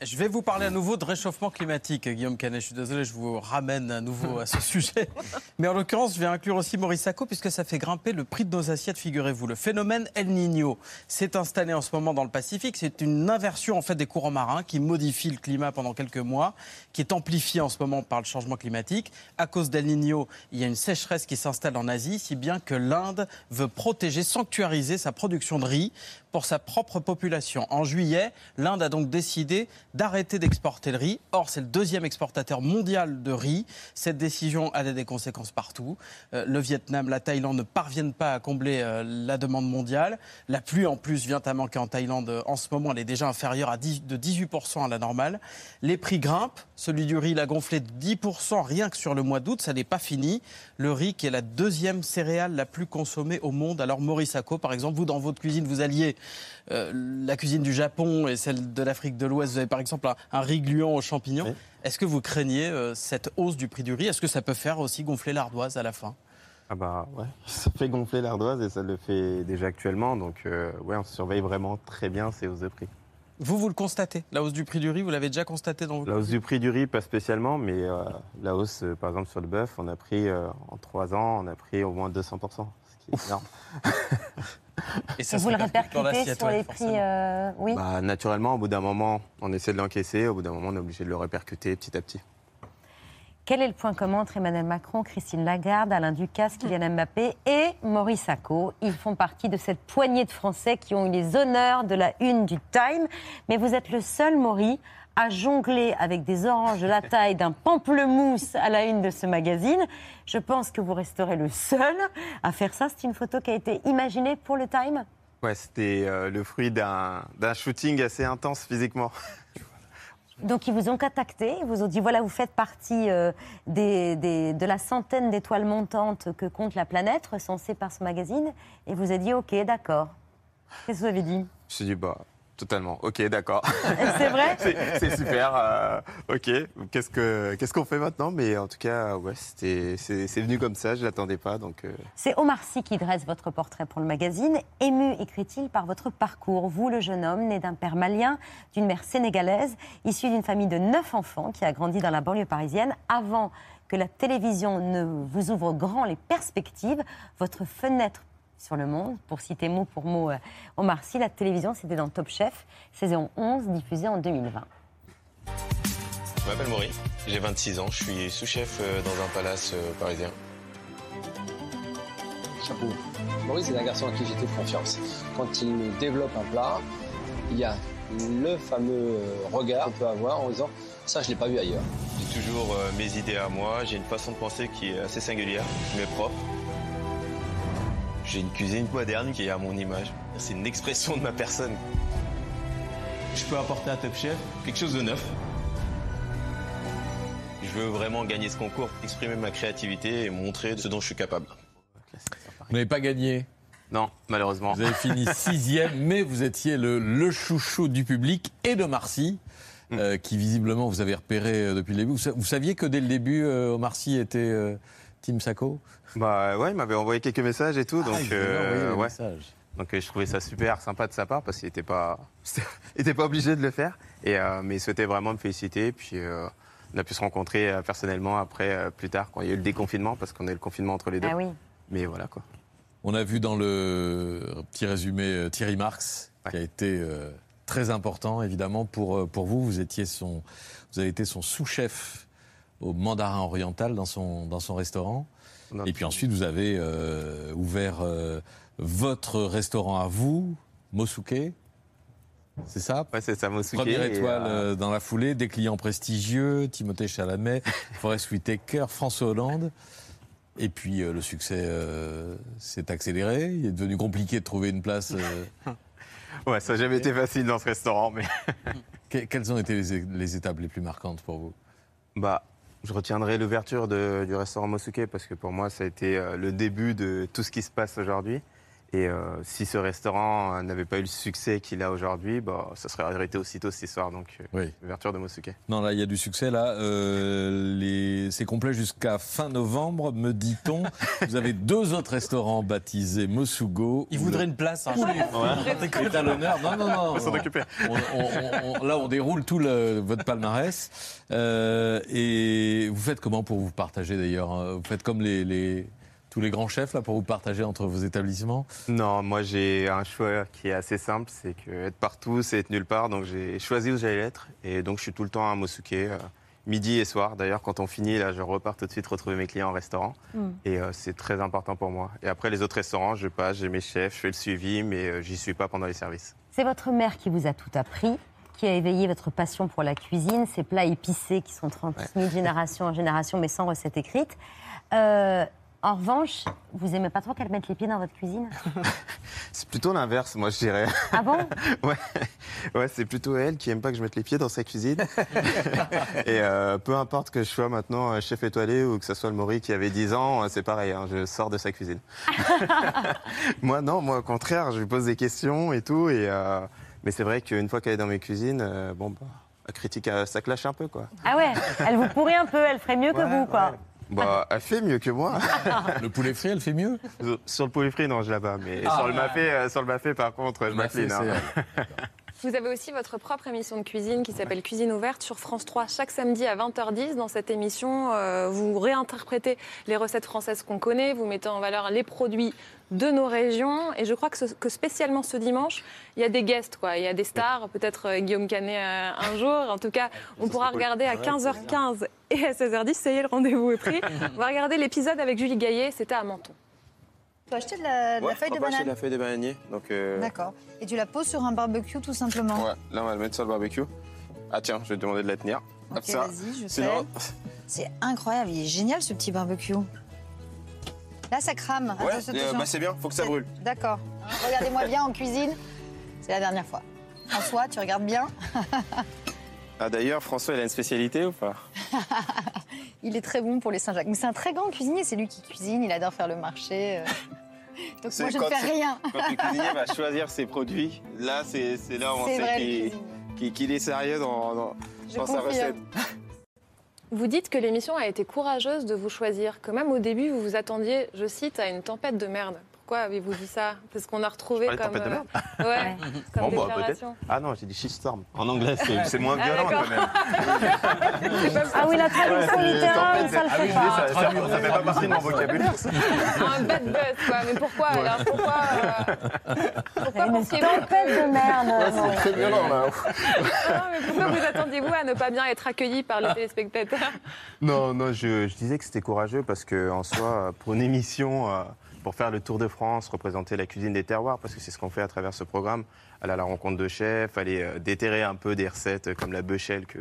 Je vais vous parler à nouveau de réchauffement climatique, Guillaume Canet. Je suis désolé, je vous ramène à nouveau à ce sujet. Mais en l'occurrence, je vais inclure aussi Maurice Sacco, puisque ça fait grimper le prix de nos assiettes, figurez-vous. Le phénomène El Niño s'est installé en ce moment dans le Pacifique. C'est une inversion en fait des courants marins qui modifie le climat pendant quelques mois, qui est amplifiée en ce moment par le changement climatique. À cause d'El Niño, il y a une sécheresse qui s'installe en Asie, si bien que l'Inde veut protéger, sanctuariser sa production de riz pour sa propre population. En juillet, l'Inde a donc décidé d'arrêter d'exporter le riz. Or, c'est le deuxième exportateur mondial de riz. Cette décision a des conséquences partout. Euh, le Vietnam, la Thaïlande ne parviennent pas à combler euh, la demande mondiale. La pluie, en plus, vient à manquer en Thaïlande euh, en ce moment. Elle est déjà inférieure à 10 de 18% à la normale. Les prix grimpent. Celui du riz, il a gonflé de 10% rien que sur le mois d'août. Ça n'est pas fini. Le riz, qui est la deuxième céréale la plus consommée au monde. Alors, Maurice Sacco, par exemple, vous, dans votre cuisine, vous alliez euh, la cuisine du Japon et celle de l'Afrique de l'Ouest. Vous avez par exemple un, un riz gluant aux champignons. Est-ce que vous craignez euh, cette hausse du prix du riz? Est-ce que ça peut faire aussi gonfler l'ardoise à la fin? Ah bah ouais, ça fait gonfler l'ardoise et ça le fait déjà actuellement. Donc euh, ouais, on surveille vraiment très bien ces hausses de prix. Vous, vous le constatez? La hausse du prix du riz, vous l'avez déjà constaté dans vos La hausse du prix du riz, pas spécialement, mais euh, la hausse, euh, par exemple, sur le bœuf, on a pris, en trois ans, on a pris au moins 200%, ce qui est énorme. Et vous le répercutez sur les prix euh, Oui. Bah, naturellement, au bout d'un moment, on essaie de l'encaisser, au bout d'un moment, on est obligé de le répercuter petit à petit. Quel est le point commun entre Emmanuel Macron, Christine Lagarde, Alain Ducasse, Kylian Mbappé et Maurice Sacco? Ils font partie de cette poignée de Français qui ont eu les honneurs de la une du Time. Mais vous êtes le seul, Maurice, à jongler avec des oranges de la taille d'un pamplemousse à la une de ce magazine. Je pense que vous resterez le seul à faire ça. C'est une photo qui a été imaginée pour le Time Ouais, c'était euh, le fruit d'un shooting assez intense physiquement. Donc ils vous ont contacté, ils vous ont dit voilà, vous faites partie euh, des, des- de la centaine d'étoiles montantes que compte la planète, recensées par ce magazine, et vous avez dit ok, d'accord. Qu'est-ce que vous avez dit? Je me suis dit, bah, totalement, ok, d'accord. C'est vrai C'est super, euh, ok. Qu'est-ce que- qu'est-ce qu'on fait maintenant? Mais en tout cas, ouais, c'était- c'est c'est venu comme ça, je l'attendais pas, donc... euh, C'est Omar Sy qui dresse votre portrait pour le magazine. Ému, écrit-il, par votre parcours. Vous, le jeune homme, né d'un père malien, d'une mère sénégalaise, issu d'une famille de neuf enfants qui a grandi dans la banlieue parisienne, avant que la télévision ne vous ouvre grand les perspectives, votre fenêtre sur le monde, pour citer mot pour mot euh, Omar Sy, la télévision, c'était dans Top Chef, saison 11, diffusée en 2020. Je m'appelle Maury, j'ai 26 ans, je suis sous-chef euh, dans un palace euh, parisien. Chapeau. Maurice est un garçon à qui j'ai toute confiance. Quand il me développe un plat, il y a le fameux regard qu'on peut avoir en disant ça je l'ai pas vu ailleurs. J'ai toujours mes idées à moi, j'ai une façon de penser qui est assez singulière, m'est propre. J'ai une cuisine moderne qui est à mon image. C'est une expression de ma personne. Je peux apporter à Top Chef quelque chose de neuf. Je veux vraiment gagner ce concours, exprimer ma créativité et montrer ce dont je suis capable. Vous n'avez pas gagné Non, malheureusement. Vous avez fini sixième, mais vous étiez le, le chouchou du public et de Marcy, Mm. euh, qui visiblement vous avez repéré euh, depuis le début. Vous, sa- vous saviez que dès le début, euh, Omar Sy était euh, Team Sacco Bah ouais, il m'avait envoyé quelques messages et tout, Ah, donc des ouais. messages. Donc euh, je trouvais ça super sympa de sa part parce qu'il n'était pas, il était pas obligé de le faire, et euh, mais il souhaitait vraiment me féliciter. Puis euh, on a pu se rencontrer euh, personnellement après, euh, plus tard, quand il y a eu le déconfinement, parce qu'on a eu le confinement entre les deux. Ah oui. Mais voilà quoi. On a vu dans le petit résumé euh, Thierry Marx, qui a été euh, très important évidemment pour, euh, pour vous. Vous, étiez son, vous avez été son sous-chef au Mandarin Oriental dans son, dans son restaurant. Et puis ensuite, vous avez euh, ouvert euh, votre restaurant à vous, Mosuke. C'est ça? Ouais, c'est ça, Mosuke. Première étoile euh, dans la foulée, des clients prestigieux, Timothée Chalamet, Forest Whitaker, François Hollande. Et puis le succès s'est accéléré. Il est devenu compliqué de trouver une place. Ouais, ça n'a jamais été facile dans ce restaurant, mais. Que- Quelles ont été les, les étapes les plus marquantes pour vous? Bah, je retiendrai l'ouverture du restaurant Mosuke parce que pour moi, ça a été euh, le début de tout ce qui se passe aujourd'hui. Et euh, si ce restaurant euh, n'avait pas eu le succès qu'il a aujourd'hui, bah, ça serait arrêté aussitôt cette histoire. Donc, euh, Oui. l'ouverture de Mosuke. Non, là, il y a du succès. Là, Euh, les... c'est complet jusqu'à fin novembre, me dit-on. Vous avez deux autres restaurants baptisés Mosugo. Il où voudrait le- une place. hein. C'est à l'honneur. Non, non, non. On va s'en occuper. On- on- on- là, on déroule tout le- votre palmarès. Euh, et vous faites comment pour vous partager d'ailleurs hein? Vous faites comme les, les- tous les grands chefs là pour vous partager entre vos établissements? Non, moi j'ai un choix qui est assez simple, c'est que être partout, c'est être nulle part. Donc j'ai choisi où j'allais être, et donc je suis tout le temps à Mosuke, euh, midi et soir. D'ailleurs, quand on finit, là, je repars tout de suite retrouver mes clients en restaurant, Mm. et euh, c'est très important pour moi. Et après les autres restaurants, je passe, j'ai mes chefs, je fais le suivi, mais euh, j'y suis pas pendant les services. C'est votre mère qui vous a tout appris, qui a éveillé votre passion pour la cuisine, ces plats épicés qui sont transmis de génération en génération, mais sans recette écrite. En revanche, vous aimez pas trop qu'elle mette les pieds dans votre cuisine C'est plutôt l'inverse, moi, je dirais. Ah bon Ouais, ouais c'est plutôt elle qui aime pas que je mette les pieds dans sa cuisine. Et euh, peu importe que je sois maintenant euh, chef étoilé ou que ce soit le Maury qui avait 10 ans, euh, c'est pareil, hein, je sors de sa cuisine. moi, non, moi, au contraire, je lui pose des questions et tout. Et, euh, mais c'est vrai qu'une fois qu'elle est dans mes cuisines, euh, bon, bah, la critique, ça clash un peu, quoi. Ah ouais, elle vous pourrit un peu, elle ferait mieux que vous, quoi. Bah, elle fait mieux que moi. Le poulet frit, elle fait mieux? Sur le poulet frit, non, je la bats. Mais Ah. sur, le mafé, euh, sur le mafé, par contre, je m'incline. Vous avez aussi votre propre émission de cuisine qui s'appelle Cuisine ouverte sur France 3 chaque samedi à 20h10. Dans cette émission, euh, vous réinterprétez les recettes françaises qu'on connaît, vous mettez en valeur les produits de nos régions. Et je crois que, ce- que spécialement ce dimanche, il y a des guests, quoi. Il y a des stars, peut-être euh, Guillaume Canet euh, un jour. En tout cas, on pourra regarder à 15h15 et à 16h10. Ça y est, le rendez-vous est pris. On va regarder l'épisode avec Julie Gaillet. C'était à Menton. Tu as acheté de la, de la feuille de acheter de la feuille de bananier. Donc, euh, D'accord. Et tu la poses sur un barbecue tout simplement? Ouais, là, on va le mettre sur le barbecue. Ah, tiens, je vais te demander de la tenir. Hop, Ok, ça. vas-y, je Sinon, C'est incroyable, il est génial ce petit barbecue. Là, ça crame. ouais, euh, bah, c'est bien, faut que ça brûle. D'accord. Regardez-moi bien en cuisine. C'est la dernière fois. François, tu regardes bien? Ah, d'ailleurs, François, il a une spécialité ou pas? Il est très bon pour les Saint-Jacques. Mais c'est un très grand cuisinier, c'est lui qui cuisine, il adore faire le marché. euh. Donc moi, je ne fais rien. Quand le cuisinier va choisir ses produits, là, c'est là où on sait qu'il est sérieux dans, dans- dans sa confirme. recette. Vous dites que l'émission a été courageuse de vous choisir, que même au début, vous vous attendiez, je cite, à une tempête de merde. Pourquoi avez-vous dit ça? Parce qu'on a retrouvé comme... tempête de merde euh, Ouais, comme Bon, bah, déclaration. Ah non, j'ai dit shitstorm. En anglais, c'est c'est moins Ah, violent quand même. Ah oui, la traduction Ouais, littérale, ça le ah fait dis, pas. ça, ça- ça fait pas partie de mon vocabulaire. ça. Un bad buzz, quoi. Mais pourquoi alors Pourquoi, euh, pourquoi Une pensiez-vous tempête de merde. C'est très violent là. Ah non, mais pourquoi vous attendiez-vous à ne pas bien être accueilli par les téléspectateurs? Non, non, je, je disais que c'était courageux parce que en soi, pour une émission, euh, pour faire le tour de France, représenter la cuisine des terroirs, parce que c'est ce qu'on fait à travers ce programme, aller à la rencontre de chefs, aller euh, déterrer un peu des recettes euh, comme la beuchelle que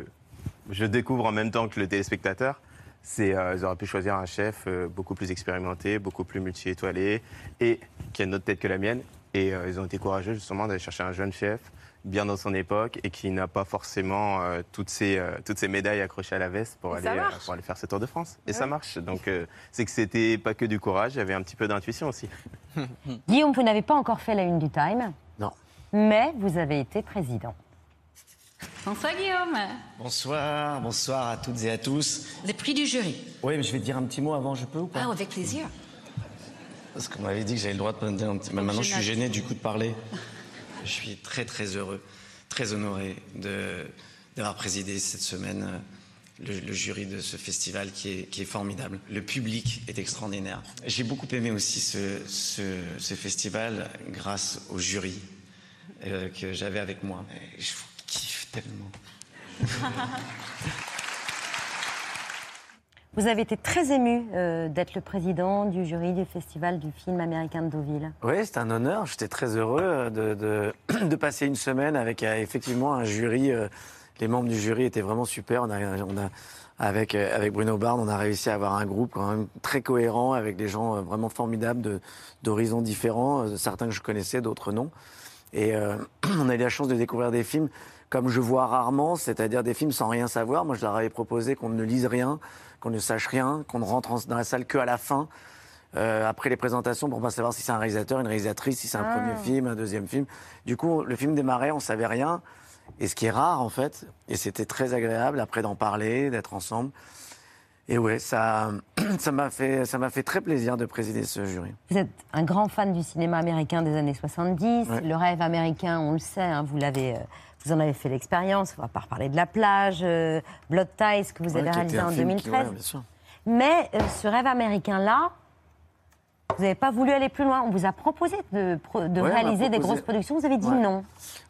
je découvre en même temps que le téléspectateur. C'est, euh, ils auraient pu choisir un chef beaucoup plus expérimenté, beaucoup plus multi-étoilé et qui a une autre tête que la mienne. Et ils ont été courageux justement d'aller chercher un jeune chef bien dans son époque et qui n'a pas forcément euh, toutes, ces, euh, toutes ces médailles accrochées à la veste pour, Et aller, euh, pour aller faire ce Tour de France. Et Ouais. ça marche. Donc euh, c'est que c'était pas que du courage, il y avait un petit peu d'intuition aussi. Guillaume, vous n'avez pas encore fait la une du Time. Non. Mais vous avez été président. Bonsoir Guillaume. Bonsoir, bonsoir à toutes et à tous. Les prix du jury. Oui, mais je vais te dire un petit mot avant, je peux ou pas? Ah, avec plaisir. Parce qu'on m'avait dit que j'avais le droit de me dire un petit... Mais maintenant, je suis gêné du coup de parler. Je suis très très heureux, très honoré d'avoir présidé cette semaine euh, le, jury de ce festival qui est, formidable. Le public est extraordinaire. J'ai beaucoup aimé aussi ce, ce, festival grâce au jury euh, que j'avais avec moi. Je vous kiffe tellement. Vous avez été très ému euh, d'être le président du jury du festival du film américain de Deauville. Oui, c'est un honneur. J'étais très heureux euh, de, passer une semaine avec euh, effectivement un jury. les membres du jury étaient vraiment super. On a, avec, Bruno Barne, on a réussi à avoir un groupe quand même très cohérent avec des gens vraiment formidables d'horizons différents, certains que je connaissais, d'autres non. Et on a eu la chance de découvrir des films comme je vois rarement, c'est-à-dire des films sans rien savoir. Moi, je leur avais proposé qu'on ne lise rien, qu'on ne sache rien, qu'on ne rentre en- dans la salle qu'à la fin. euh, après les présentations pour pas savoir si c'est un réalisateur, une réalisatrice, si c'est un Ah. premier film, un deuxième film. Du coup, le film démarrait, on savait rien. Et ce qui est rare, en fait. Et c'était très agréable après d'en parler, d'être ensemble. Et ouais, ça, ça m'a fait, ça m'a fait très plaisir de présider ce jury. Vous êtes un grand fan du cinéma américain des années 70. Ouais. Le rêve américain, on le sait, hein, vous, l'avez, euh, vous en avez fait l'expérience. On va pas reparler de la plage, euh, Blood Ties que vous Ouais, avez réalisé en film qui- 2013. ouais, bien sûr. Mais euh, ce rêve américain-là, vous n'avez pas voulu aller plus loin. On vous a proposé de, Ouais, réaliser des grosses productions. Vous avez dit Ouais. non.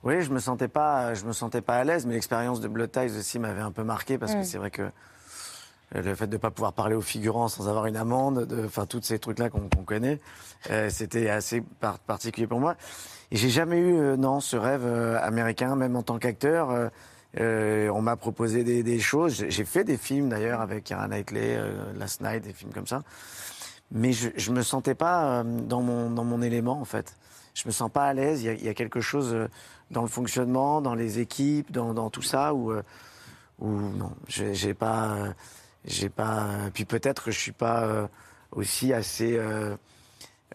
Oui, je me sentais pas, je me sentais pas à l'aise, mais l'expérience de Blood Ties aussi m'avait un peu marqué parce Mm. que c'est vrai que euh, le fait de ne pas pouvoir parler aux figurants sans avoir une amende, de- enfin tous ces trucs-là qu'on connaît, euh, c'était assez par- particulier pour moi. J'ai jamais eu, euh, non, ce rêve euh, américain, même en tant qu'acteur. euh, euh, on m'a proposé des, des choses. J'ai fait des films d'ailleurs avec Keira Knightley, euh, Last Night, des films comme ça. mais je, je me sentais pas dans mon, dans mon élément, en fait. Je me sens pas à l'aise. Il y y, a quelque chose dans le fonctionnement, dans les équipes, dans, dans tout ça où, où non, j'ai pas. j'ai pas. Puis peut-être que je suis pas aussi assez. euh,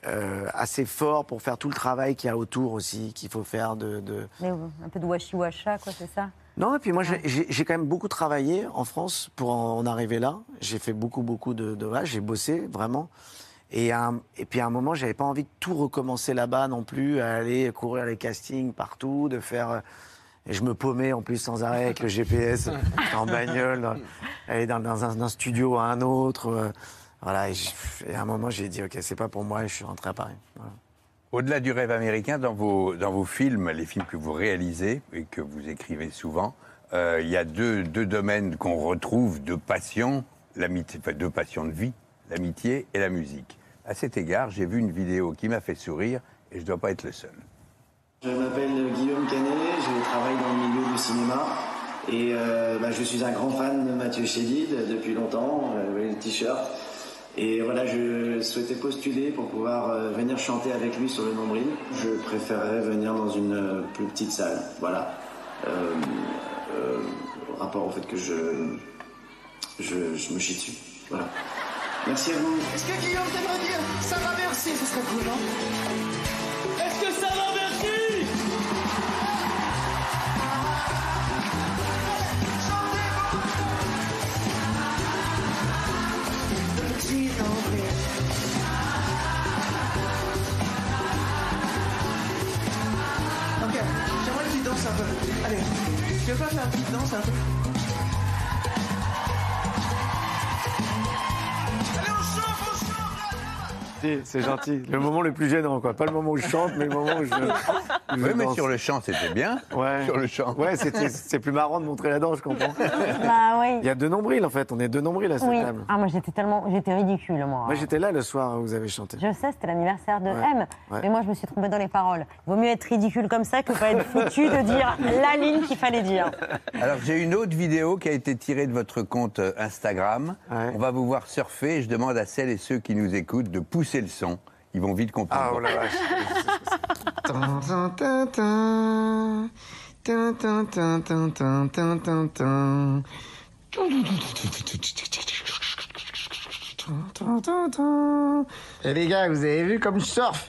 euh, assez fort pour faire tout le travail qu'il y a autour aussi, qu'il faut faire de, de, Mais, euh, un peu de washi-washa, quoi, c'est ça? Non, et puis moi, j'ai- quand même beaucoup travaillé en France pour en, en arriver là. J'ai fait beaucoup, beaucoup de, de j'ai bossé vraiment. Et, un- et puis à un moment, j'avais pas envie de tout recommencer là-bas non plus, à aller courir les castings partout, de faire. euh, Et je me paumais en plus sans arrêt avec le GPS en bagnole, aller dans, dans un, d'un studio à un autre. Voilà, et, et à un moment, j'ai dit, OK, c'est pas pour moi, et je suis rentré à Paris. Voilà. Au-delà du rêve américain, dans vos, dans vos films, les films que vous réalisez et que vous écrivez souvent, euh, il y a deux, deux domaines qu'on retrouve de passion, l'amitié, enfin deux passions de vie, l'amitié et la musique. À cet égard, j'ai vu une vidéo qui m'a fait sourire et je ne dois pas être le seul. Je m'appelle Guillaume Canet, je travaille dans le milieu du cinéma et euh, bah, je suis un grand fan de Mathieu Chédid depuis longtemps, euh, vous voyez le t-shirt. Et voilà, je souhaitais postuler pour pouvoir euh, venir chanter avec lui sur le nombril. Je préférerais venir dans une euh, plus petite salle, voilà. Euh, euh, rapport au fait que je, je, me chie dessus, voilà. Merci à vous. Est-ce que Guillaume t'aimerais dire ça va merci Ce serait cool, non un peu. Allez, tu veux pas faire une petite danse un peu C'est gentil. Le moment le plus gênant, quoi. Pas le moment où je chante, mais le moment où je. je Oui, mais danse. sur le chant, c'était bien. Ouais. Sur le chant. Ouais, c'était- c'est plus marrant de montrer la danse, je comprends. Bah oui. Il y a deux nombrils, en fait. On est deux nombrils à cette Oui. table. Ah, moi, j'étais tellement. J'étais ridicule, moi. Moi, j'étais là le soir où vous avez chanté. Je sais, c'était l'anniversaire de Ouais. M. Ouais. Mais moi, je me suis trompée dans les paroles. Il vaut mieux être ridicule comme ça que pas être foutu de dire la ligne qu'il fallait dire. Alors, j'ai une autre vidéo qui a été tirée de votre compte euh, Instagram. On va vous voir surfer je demande à celles et ceux qui nous écoutent de pousser le son. Ils vont vite comprendre. Ah, oh la vache. Tin, tin, tin, tin. Tin, tin, tin, tin, tin, tin, tin, tin. Tin, tin, tin. Eh les gars, vous avez vu comme je surfe?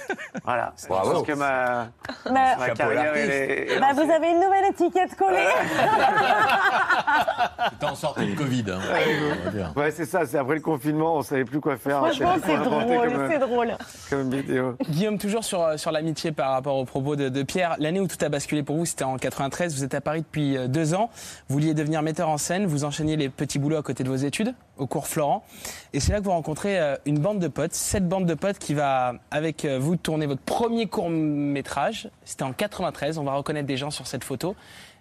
Voilà. Je Bravo. pense que ma, Bah, ma carrière est, bah, vous avez une nouvelle étiquette collée. T'es en sortie de Covid, hein, on va dire. Ouais, c'est ça. C'est après le confinement, on savait plus quoi faire. Franchement, c'est drôle, c'est drôle. Comme vidéo. Guillaume, toujours sur, euh, sur l'amitié par rapport aux propos de, de Pierre. L'année où tout a basculé pour vous, c'était en 93. Vous êtes à Paris depuis euh, deux ans. Vous vouliez devenir metteur en scène. Vous enchaîniez les petits boulots à côté de vos études, au cours Florent. Et c'est là que vous rencontrez euh, une bande de potes, cette bande de potes qui va, avec euh, vous, tourner votre premier court-métrage. C'était en 93. On va reconnaître des gens sur cette photo.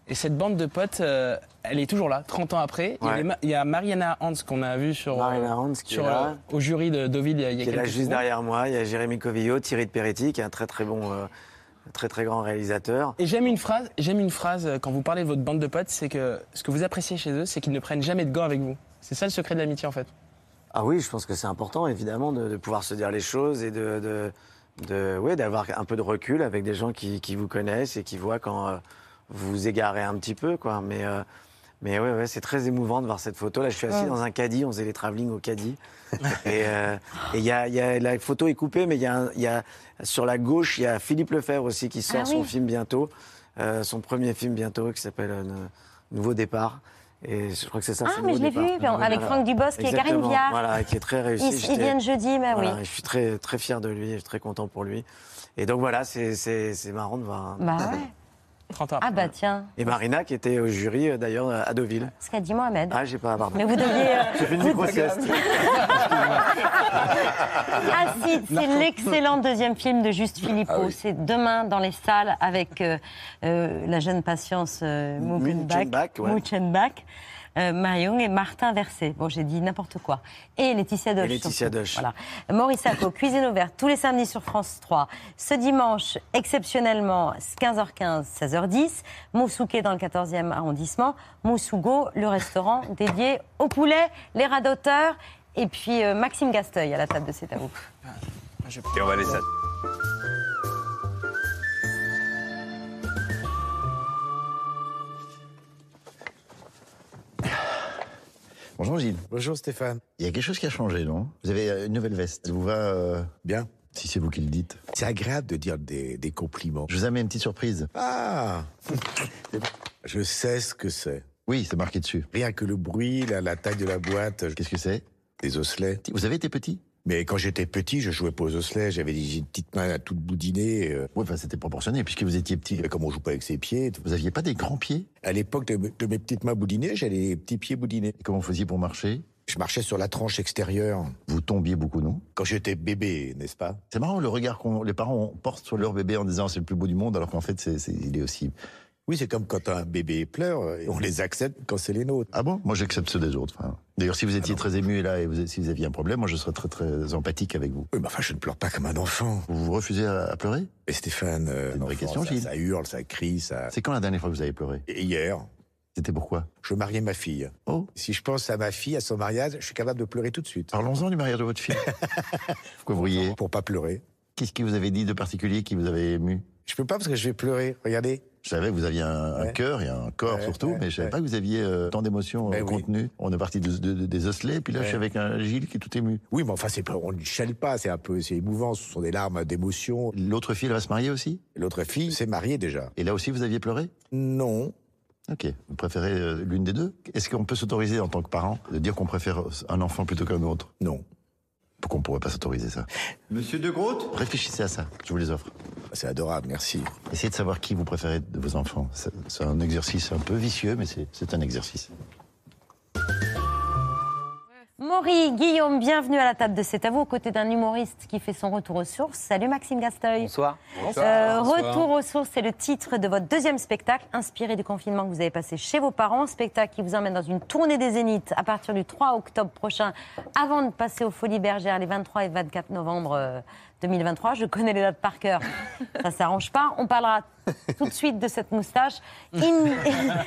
Et cette bande de potes, euh, elle est toujours là, 30 ans après. Il y a Ouais. les Ma- Il y a Mariana Hans qu'on a vu sur, Mariana Hans qui sur, est là. euh, au jury de Deauville il y a, il y a qui est là juste secondes. derrière moi. Il y a Jérémy Covillo, Thierry de Peretti, qui est un très très bon, euh, très très grand réalisateur. Et j'aime une phrase, j'aime une phrase euh, quand vous parlez de votre bande de potes, c'est que ce que vous appréciez chez eux, c'est qu'ils ne prennent jamais de gants avec vous. C'est ça le secret de l'amitié en fait. Ah oui, je pense que c'est important évidemment de, de pouvoir se dire les choses et de, de, de- ouais, d'avoir un peu de recul avec des gens qui, qui vous connaissent et qui voient quand euh, vous vous égarez un petit peu, quoi. Mais euh, mais ouais, ouais, c'est très émouvant de voir cette photo. Là, je suis assis Ouais. dans un caddie, on faisait les travelling au caddie. et euh, et il y a, il y a- la photo est coupée, mais il y a, y sur la gauche, il y a Philippe Lefebvre aussi qui sort Ah son oui. film bientôt, euh, son premier film bientôt qui s'appelle Nouveau départ. Et je crois que c'est ça. Ah, mais je l'ai vu, avec Voilà. Franck Dubosc et Karine. Viard. Voilà, qui est très réussi. Ils- ils viennent jeudi, bah oui. Je suis très, très fier de lui, je suis très content pour lui. Et donc voilà, c'est- marrant de voir. Bah ouais. 30 ans. Ah bah tiens, Et Marina qui était au jury euh, d'ailleurs à Deauville. ce qu'a dit Mohamed. Ah, j'ai pas, pardon. Mais vous deviez. euh, J'ai fait une micro-sieste. Acide, c'est l'excellent deuxième film de Juste Philippot. Ah oui. C'est demain dans les salles avec euh, euh, la jeune patience euh, Muchenbach. Muchenbach, ouais. Euh, Marion et Martin Versé. Bon, j'ai dit n'importe quoi. Et Laetitia Doche. Et Laetitia. Doche. Voilà. Maurice Sacco, Cuisine ouverte tous les samedis sur France 3. Ce dimanche, exceptionnellement, 15h15, 16h10. Moussouké dans le 14e arrondissement. Moussugo, le restaurant dédié au poulet, les radoteurs. Et puis euh, Maxime Gasteuil à la table de C'est à vous. Et on va laisser ça. Bonjour Gilles. Bonjour Stéphane. Il y a quelque chose qui a changé, non? Vous avez euh, une nouvelle veste. Elle vous va euh, Bien. Si c'est vous qui le dites. C'est agréable de dire des, des compliments. Je vous amène une petite surprise. Ah Je sais ce que c'est. Oui, c'est marqué dessus. Rien que le bruit, la, la taille de la boîte. Qu'est-ce que c'est? Des osselets. Vous avez été petit? Mais quand j'étais petit, je jouais pas aux osselets. J'avais des j'ai une petite main à toute boudinée. euh. Oui, enfin, c'était proportionné puisque vous étiez petit. Comme on joue pas avec ses pieds. Vous aviez pas des grands pieds? À l'époque de, de mes petites mains boudinées, j'avais des petits pieds boudinés. Et comment vous faisiez pour marcher? Je marchais sur la tranche extérieure. Vous tombiez beaucoup, non? Quand j'étais bébé, n'est-ce pas? C'est marrant le regard qu'on les parents portent sur leur bébé en disant c'est le plus beau du monde alors qu'en fait c'est, c'est- il est aussi. Oui, c'est comme quand un bébé pleure, et on les accepte quand c'est les nôtres. Ah bon? Moi j'accepte ceux des autres. Enfin, D'ailleurs si vous étiez très ému là et vous, si vous aviez un problème, moi je serais très très empathique avec vous. Oui, mais enfin, je ne pleure pas comme un enfant. Vous vous refusez à, à pleurer? Et Stéphane, euh, une vraie question, ça, ça hurle, ça crie, ça. C'est quand la dernière fois que vous avez pleuré? Et Hier, C'était pourquoi? Je mariais ma fille. Oh Si je pense à ma fille, à son mariage, je suis capable de pleurer tout de suite. Parlons-en du mariage de votre fille. Pourquoi vous riez? Pour pas pleurer. Qu'est-ce qui vous avait dit de particulier qui vous avait ému? Je peux pas parce que je vais pleurer. Regardez. Je savais que vous aviez un, Ouais. cœur et un corps Ouais, surtout, ouais, mais je savais pas que vous aviez euh, tant d'émotions euh, Ben oui. contenues. On est parti de- de- de- des osselets, puis là je suis avec un Gilles qui est tout ému. Oui, mais enfin, c'est pas, on ne chale pas, c'est un peu, c'est émouvant, ce sont des larmes d'émotion. L'autre fille, elle va se marier aussi? L'autre fille s'est mariée déjà. Et là aussi vous aviez pleuré? Non. Ok. Vous préférez euh, l'une des deux? Est-ce qu'on peut s'autoriser en tant que parent de dire qu'on préfère un enfant plutôt qu'un autre? Non. Pourquoi on pourrait pas s'autoriser ça Monsieur de Groot Réfléchissez à ça, je vous les offre. C'est adorable, merci. Essayez de savoir qui vous préférez de vos enfants. C'est un exercice un peu vicieux, mais c'est un exercice. Maury, Guillaume, bienvenue à la table de C'est à vous, aux côtés d'un humoriste qui fait son retour aux sources. Salut Maxime Gasteuil. Bonsoir. Euh, Retour aux sources, c'est le titre de votre deuxième spectacle, inspiré du confinement que vous avez passé chez vos parents. Spectacle qui vous emmène dans une tournée des Zéniths à partir du 3 octobre prochain, avant de passer aux Folies Bergères les 23 et 24 novembre euh, 2023. Je connais les dates par cœur, ça s'arrange pas. On parlera tout de suite de cette moustache. In-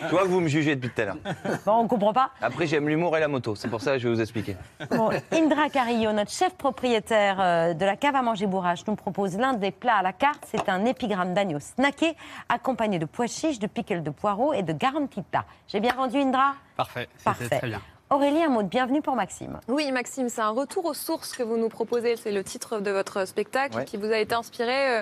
que vous me jugez depuis tout à l'heure. bon, on comprend pas. Après, j'aime l'humour et la moto. C'est pour ça que je vais vous expliquer. Bon, Indra Carillo, notre chef propriétaire euh, de la cave à manger bourrache, nous propose l'un des plats à la carte. C'est un épigramme d'agneau snacké, accompagné de pois chiches, de pickles de poireaux et de garantita. J'ai bien vendu, Indra? Parfait, c'était Parfait. très bien. Aurélie, un mot de bienvenue pour Maxime. Oui, Maxime, c'est un retour aux sources que vous nous proposez. C'est le titre de votre spectacle Ouais. qui vous a été inspiré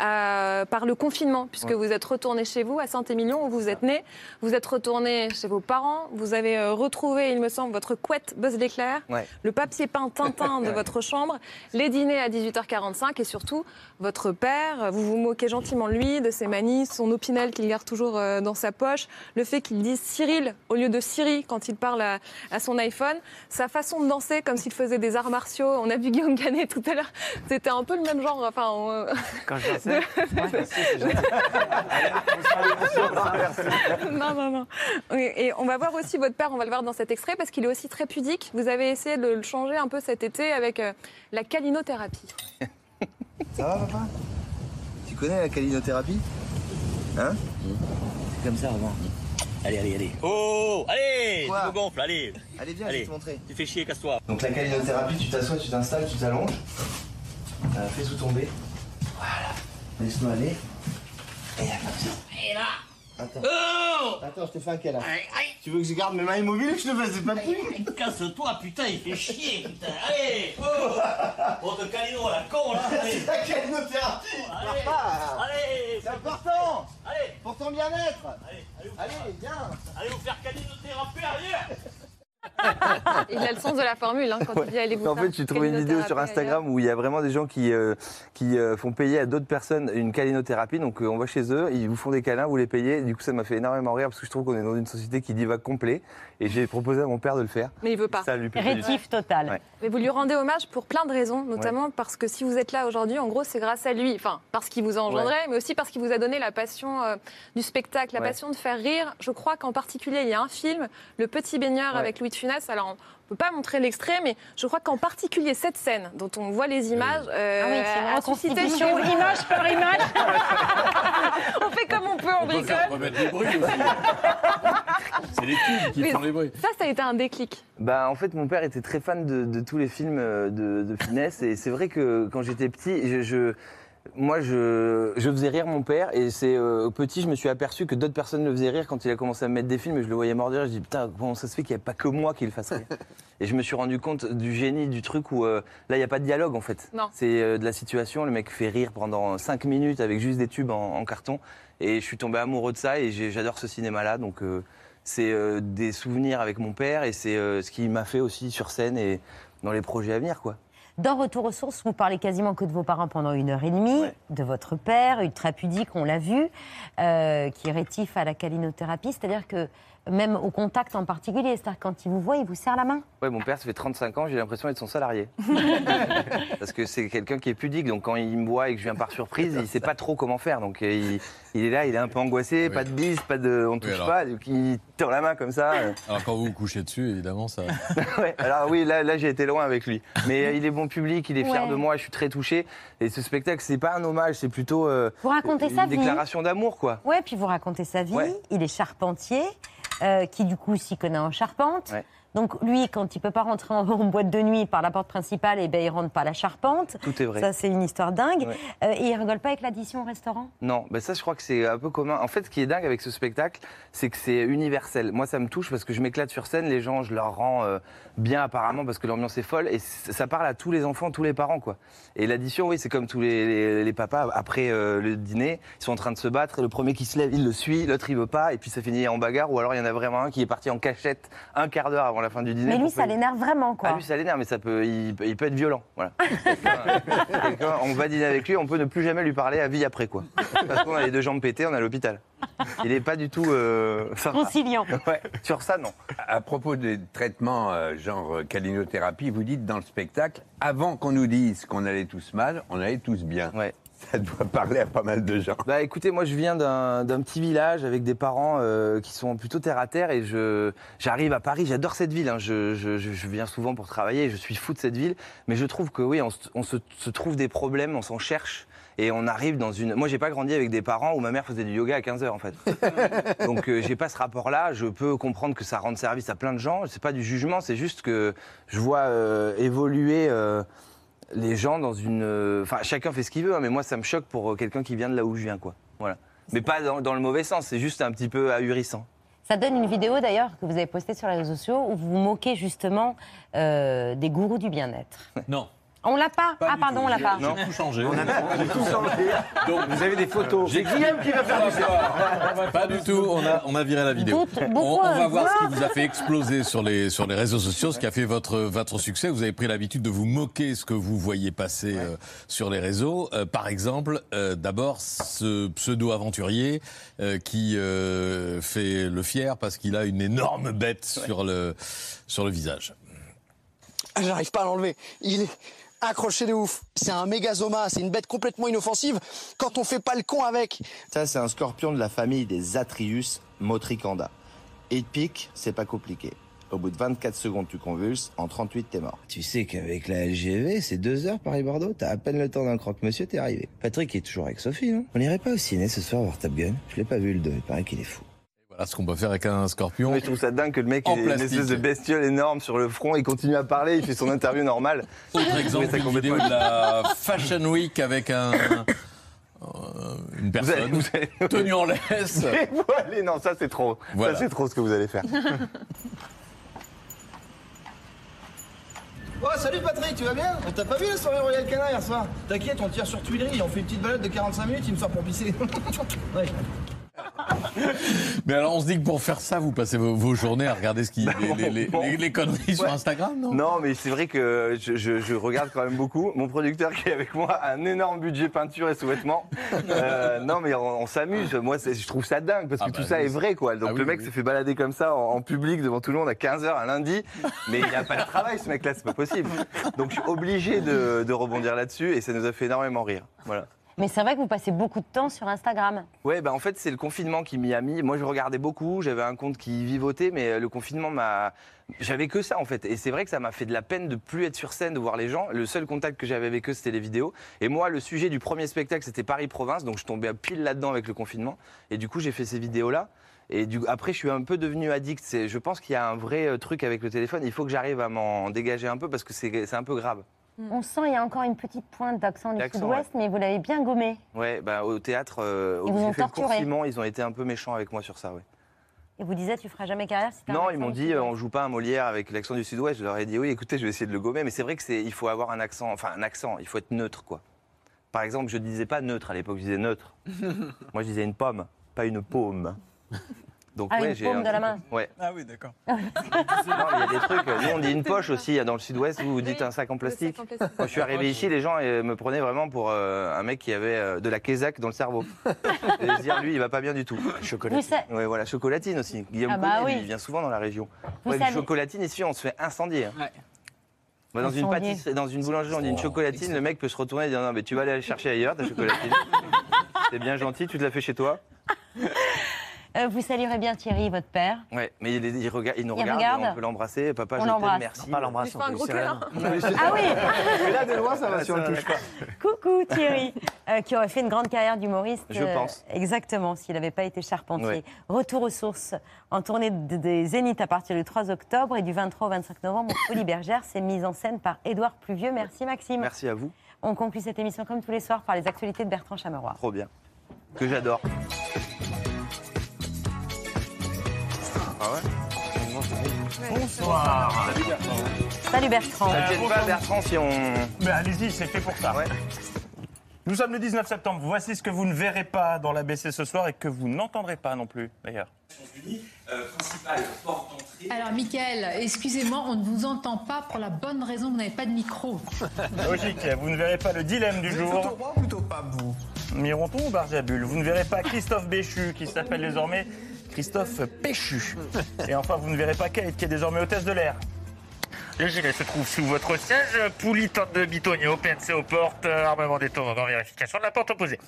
euh, par le confinement, puisque Ouais. vous êtes retourné chez vous à Saint-Émilion où vous êtes né. Vous êtes retourné chez vos parents. Vous avez euh, retrouvé, il me semble, votre couette Buzz l'éclair, Ouais. le papier peint Tintin de votre chambre, les dîners à 18h45 et surtout votre père. Vous vous moquez gentiment de lui, de ses manies, son opinel qu'il garde toujours euh, dans sa poche, le fait qu'il dise Cyril au lieu de Siri quand il parle à, à son iPhone, sa façon de danser comme s'il faisait des arts martiaux. On a vu Guillaume Canet tout à l'heure. C'était un peu le même genre. Enfin, on- Quand je dansais non, non, non. Et on va voir aussi votre père, on va le voir dans cet extrait, parce qu'il est aussi très pudique. Vous avez essayé de le changer un peu cet été avec euh, la calinothérapie. Ça va, papa? Tu connais la calinothérapie? Hein? C'est comme ça avant. Allez, allez, allez. Oh, allez Quoi Tu me gonfles, allez. Allez, viens, je vais te montrer. Tu fais chier, casse-toi. Donc la calinothérapie, tu t'assois, tu t'installes, tu t'allonges. Euh, fais sous tomber. Voilà. Laisse-moi aller. Et là, comme ça. Et là Attends. Oh Attends, je te fais un câlin. Aïe, aïe. Tu veux que je garde mes mains immobiles ou que je te fasse pas plus Aïe, Casse-toi, putain, il fait chier, putain. Allez. Oh de calino, la con, là Allez. C'est la calinothérapie Allez. Papa Allez. C'est important. Allez. Pour ton bien-être. Allez, allez, vous Allez, viens. Allez vous faire calinothérapie ailleurs Il a le sens de la formule hein, quand il dit allez vous En fait, j'ai trouvé une vidéo sur Instagram où il y a vraiment des gens qui, euh, qui euh, font payer à d'autres personnes une calinothérapie. Donc, euh, on va chez eux, ils vous font des câlins, vous les payez. Du coup, ça m'a fait énormément rire parce que je trouve qu'on est dans une société qui divague complet. Et j'ai proposé à mon père de le faire. Mais il veut pas. Ça lui. Rétif total. Ouais. Mais vous lui rendez hommage pour plein de raisons, notamment parce que si vous êtes là aujourd'hui, en gros, c'est grâce à lui. Enfin, parce qu'il vous a engendré, mais aussi parce qu'il vous a donné la passion euh, du spectacle, la Ouais. passion de faire rire. Je crois qu'en particulier, il y a un film, Le Petit Baigneur Ouais. avec Louis de Funès. Alors, on ne peut pas montrer l'extrait, mais je crois qu'en particulier cette scène dont on voit les images. euh, Ah oui, c'est a suscité image par image. on fait comme on peut, on bricole. faire remettre les bruits aussi. C'est les tubes qui Mais font les bruits. Ça, ça a été un déclic. Bah, en fait, mon père était très fan de, de tous les films euh, de, de finesse. Et c'est vrai que quand j'étais petit, je, je- moi, je, je faisais rire mon père. Et c'est euh, petit, je me suis aperçu que d'autres personnes le faisaient rire quand il a commencé à me mettre des films. Et je le voyais mordre. Je dis, putain, comment ça se fait qu'il n'y a pas que moi qui le fasse rire Et je me suis rendu compte du génie du truc où euh, là, il n'y a pas de dialogue en fait. Non. C'est euh, de la situation. Le mec fait rire pendant 5 minutes avec juste des tubes en, en carton. Et je suis tombé amoureux de ça et j'adore ce cinéma-là. Donc euh, c'est des souvenirs avec mon père et c'est ce qui m'a fait aussi sur scène et dans les projets à venir. quoi. Dans Retour aux sources, vous parlez quasiment que de vos parents pendant une heure et demie, de votre père, ultra pudique, on l'a vu, euh, qui est rétif à la calinothérapie, c'est-à-dire que même au contact en particulier, c'est-à-dire quand il vous voit, il vous serre la main. Ouais, mon père, ça fait 35 ans, j'ai l'impression d'être son salarié. Parce que c'est quelqu'un qui est pudique, donc quand il me voit et que je viens par surprise, il sait pas trop comment faire. Donc euh, il, il est là, il est un peu angoissé, pas de bise, pas de, on touche alors. pas, donc il tend la main comme ça. Alors quand vous vous couchez dessus, évidemment, ça. Ouais, alors oui, là, là j'ai été loin avec lui. Mais euh, il est bon public, il est fier Ouais. de moi, je suis très touché. Et ce spectacle, c'est pas un hommage, c'est plutôt euh, Vous racontez une sa vie. déclaration d'amour, quoi. Ouais, puis vous racontez sa vie. Ouais. Il est charpentier, euh, qui du coup s'y connaît en charpente. Donc lui, quand il peut pas rentrer en, en boîte de nuit par la porte principale, et ben il rentre pas à la charpente. Tout est vrai. Ça, c'est une histoire dingue. Ouais. Euh, et il rigole pas avec l'addition au restaurant? Non, ben ça je crois que c'est un peu commun. En fait, ce qui est dingue avec ce spectacle, c'est que c'est universel. Moi, ça me touche parce que je m'éclate sur scène. Les gens, je leur rends euh, bien apparemment parce que l'ambiance est folle et ça parle à tous les enfants, tous les parents, quoi. Et l'addition, oui, c'est comme tous les, les- les papas après euh, le dîner, ils sont en train de se battre et le premier qui se lève, il le suit, l'autre il veut pas et puis ça finit en bagarre ou alors il y en a vraiment un qui est parti en cachette un quart d'heure avant la fin du dîner. Mais lui, ça l'énerve vraiment, quoi. ah, lui, ça l'énerve, mais ça peut, il, peut- il peut être violent. Voilà. On va dîner avec lui, on peut ne plus jamais lui parler à vie après, quoi. Parce qu'on a les deux jambes pétées, on est à l'hôpital. Il n'est pas du tout. Euh. Conciliant. Ouais, sur ça, non. À propos des traitements euh, genre euh, calinothérapie, vous dites dans le spectacle, avant qu'on nous dise qu'on allait tous mal, on allait tous bien. Ouais. Ça doit parler à pas mal de gens. Bah écoutez, moi je viens d'un petit village avec des parents euh, qui sont plutôt terre à terre et j'arrive à Paris, j'adore cette ville. hein. Je, je- je- je viens souvent pour travailler, je suis fou de cette ville, mais je trouve que oui, on, se- on se, se trouve des problèmes, on s'en cherche et on arrive dans une. Moi j'ai pas grandi avec des parents où ma mère faisait du yoga à 15 h en fait. Donc euh, j'ai pas ce rapport-là. Je peux comprendre que ça rende service à plein de gens. C'est pas du jugement, c'est juste que je vois euh, évoluer. euh, les gens dans une. euh, Enfin, chacun fait ce qu'il veut, hein, mais moi, ça me choque pour euh, quelqu'un qui vient de là où je viens, quoi. Voilà. Mais pas dans, dans le mauvais sens, c'est juste un petit peu ahurissant. Ça donne une vidéo d'ailleurs que vous avez postée sur les réseaux sociaux où vous vous moquez justement euh, des gourous du bien-être. Non. On l'a pas, Ah, pardon, on l'a pas. J'ai tout changé. On a tout changé. Donc, Vous avez des photos. J'ai Guillaume qui va faire du ça. Pas du tout, on a, on a viré la vidéo. On, va hein. voir ce qui vous a fait exploser sur les, sur les réseaux sociaux, ce qui a fait votre, votre succès. Vous avez pris l'habitude de vous moquer ce que vous voyez passer euh, sur les réseaux. Euh, par exemple, euh, d'abord, ce pseudo-aventurier euh, qui euh, fait le fier parce qu'il a une énorme bête sur, le, sur le visage. Ah, J'arrive pas à l'enlever. Il est accroché de ouf. C'est un mégazoma, c'est une bête complètement inoffensive quand on fait pas le con avec. Ça, c'est un scorpion de la famille des Atrius motricanda. Il pique, c'est pas compliqué. Au bout de 24 secondes, tu convulses. En 38, t'es mort. Tu sais qu'avec la LGV, c'est deux heures Paris-Bordeaux. T'as à peine le temps d'un croque-monsieur, t'es arrivé. Patrick est toujours avec Sophie, non On irait pas au ciné ce soir voir Top Gun? Je l'ai pas vu le 2, il paraît qu'il est fou. Voilà ce qu'on peut faire avec un scorpion. Mais je trouve ça dingue que le mec En ait une espèce de bestiole énorme sur le front, il continue à parler, il fait son interview normale. Autre exemple, une vidéo complètement- de la Fashion Week avec un, euh, une Vous allez- personne vous allez- tenue en laisse. Allez, non, ça c'est trop. Voilà. Ça c'est trop ce que vous allez faire. Oh, salut Patrick, tu vas bien? T'as pas vu la soirée Royal Canin hier soir? T'inquiète, on tire sur Tuileries, on fait une petite balade de 45 minutes, il me sort pour pisser. ouais. Mais alors, on se dit que pour faire ça, vous passez vos, vos journées à regarder ce qui, les, les- les- bon. les- les conneries sur. Instagram, non? Non, mais c'est vrai que je, je- je regarde quand même beaucoup. Mon producteur qui est avec moi a un énorme budget peinture et sous-vêtements. Euh, non, mais on, on s'amuse. Moi, je trouve ça dingue parce que Ah tout bah ça oui, est vrai, quoi. Donc Ah oui, le mec oui. se fait balader comme ça en, en public devant tout le monde à 15h un lundi. Mais il n'a pas de travail, ce mec-là, c'est pas possible. Donc je suis obligé de, de rebondir là-dessus et ça nous a fait énormément rire. Voilà. Mais c'est vrai que vous passez beaucoup de temps sur Instagram. Ouais, bah en fait, c'est le confinement qui m'y a mis. Moi, je regardais beaucoup, j'avais un compte qui vivotait, mais euh, le confinement m'a. J'avais que ça, en fait. Et c'est vrai que ça m'a fait de la peine de plus être sur scène, de voir les gens. Le seul contact que j'avais avec eux, c'était les vidéos. Et moi, le sujet du premier spectacle, c'était Paris-Province, donc je tombais pile là-dedans avec le confinement. Et du coup, j'ai fait ces vidéos-là. Et après, je suis un peu devenu addict. Je pense qu'il y a un vrai euh, truc avec le téléphone. Il faut que j'arrive à m'en dégager un peu parce que c'est un peu grave. On sent il y a encore une petite pointe d'accent du sud-ouest, mais vous l'avez bien gommé. Ouais, bah, au théâtre, euh, Ils vous ont torturé. ils ont été un peu méchants avec moi sur ça, ouais. Et vous disiez, tu feras jamais carrière si Non, ils m'ont dit, euh, on joue pas un Molière avec l'accent du Sud-Ouest. Je leur ai dit, oui, écoutez, je vais essayer de le gommer. Mais c'est vrai que c'est, il faut avoir un accent, enfin un accent. Il faut être neutre, quoi. Par exemple, je disais pas neutre à l'époque, je disais neutre. Moi, je disais une pomme, pas une paume. Donc, Ah, ouais, une j'ai paume un de la main. Ouais. Ah oui, d'accord. Non, il y a des trucs. Nous, on dit une poche aussi. Dans le Sud-Ouest, vous, vous dites un sac en plastique. sac en plastique. Quand je suis arrivé ici, les gens me prenaient vraiment pour euh, un mec qui avait euh, de la kézak dans le cerveau. Et se dire, lui, il va pas bien du tout. Vous sa- Ouais, voilà, chocolatine aussi. Guillaume Ah bah lui, il vient souvent dans la région. Ouais, savez- chocolatine, ici, on se fait incendier. hein. Bah, dans, une pâtisserie, dans une boulangerie, on dit une chocolatine, le mec peut se retourner et dire non, mais tu vas aller chercher ailleurs, ta chocolatine. C'est bien gentil, tu te la fais chez toi. Euh, vous saluerez bien Thierry, votre père. Ouais, mais il, il regarde, il nous Il regarde, regarde et on peut l'embrasser. Papa, On je t'aime, l'embrasse. merci. On va pas l'embrasser, Il fait un gros câlin. Ah oui Mais là, de loin, ça va on le touche pas. Coucou Thierry, euh, qui aurait fait une grande carrière d'humoriste. Je euh, pense. exactement, s'il n'avait pas été charpentier. Ouais. Retour aux sources en tournée de- des Zénith à partir du 3 octobre et du 23 au 25 novembre. Folie Bergère, c'est mise en scène par Édouard Pluvieux. Merci Maxime. Merci à vous, On conclut cette émission comme tous les soirs par les actualités de Bertrand Chameroy. trop bien. Que j'adore. Ah ouais Bonsoir. Salut Bertrand. T'inquiète pas, Bertrand, si on. Mais allez-y, c'est fait pour ça. Nous sommes le 19 septembre. Voici ce que vous ne verrez pas dans l'ABC ce soir et que vous n'entendrez pas non plus, d'ailleurs. Alors, Michael, excusez-moi, on ne vous entend pas pour la bonne raison, vous n'avez pas de micro. Logique, vous ne verrez pas le dilemme du jour. plutôt pas vous? Mironton ou Barjabul? Vous ne verrez pas Christophe Béchu, qui s'appelle désormais Christophe Péchu. Et enfin, vous ne verrez pas Kate, qui est désormais hôtesse de l'air. Le gilet se trouve sous votre siège. Poulie, tente de bitonio, PNC aux portes, euh, armement des tours en vérification de la porte opposée.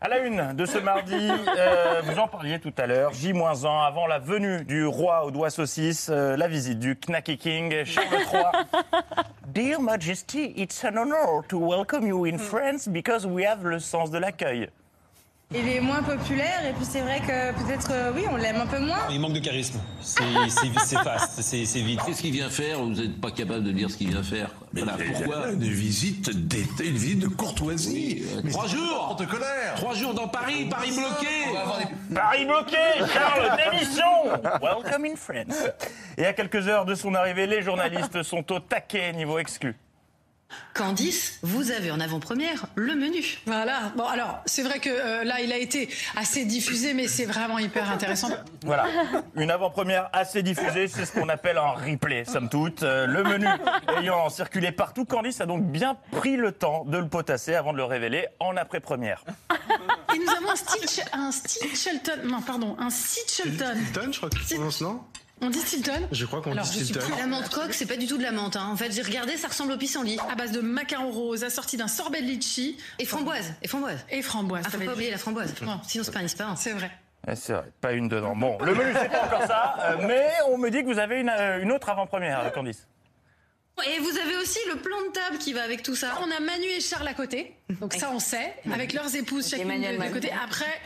À la une de ce mardi, euh, vous en parliez tout à l'heure, J-1 avant la venue du roi aux doigts saucisses, euh, la visite du Knacky King, Charles III. Dear Majesty, it's an honor to welcome you in France because we have le sens de l'accueil. Il est moins populaire et puis c'est vrai que peut-être, euh, oui, on l'aime un peu moins. Il manque de charisme. C'est fast, c'est vite. Qu'est-ce qu'il vient faire? Vous n'êtes pas capable de dire ce qu'il vient faire. Voilà, pourquoi? Une visite d'été, une visite de courtoisie. Euh, Trois jours Protocolaire Trois jours dans Paris, Paris bloqué Paris bloqué, Charles, démission Welcome in France. Et à quelques heures de son arrivée, les journalistes sont au taquet niveau exclu. Candice, vous avez en avant-première le menu. Voilà. Bon, alors, c'est vrai que euh, là, il a été assez diffusé, mais c'est vraiment hyper intéressant. Voilà, une avant-première assez diffusée, c'est ce qu'on appelle un replay, somme toute. Euh, le menu ayant circulé partout, Candice a donc bien pris le temps de le potasser avant de le révéler en après-première. Et nous avons un Stitch, un Stitchelton. Non, pardon, un Stitchelton. Stilton, je crois que tu prononces, non? On dit Stilton Je crois qu'on Alors, dit je suis Stilton. La menthe coque, c'est pas du tout de la menthe. hein. En fait, j'ai regardé, ça ressemble au pissenlit. À base de macarons roses, assorti d'un sorbet de litchi. Et framboise, et framboise. Et framboise. Ah, faut pas oublier la framboise. Non. Sinon, c'est pas un. C'est vrai. Eh, C'est vrai, pas une dedans. Bon, le menu, c'est pas encore ça, euh, mais on me dit que vous avez une, euh, une autre avant-première, euh, Candice. Et vous avez aussi le plan de table qui va avec tout ça. On a Manu et Charles à côté, donc ça on sait, avec leurs épouses chacune Emmanuel de, de côté. Après,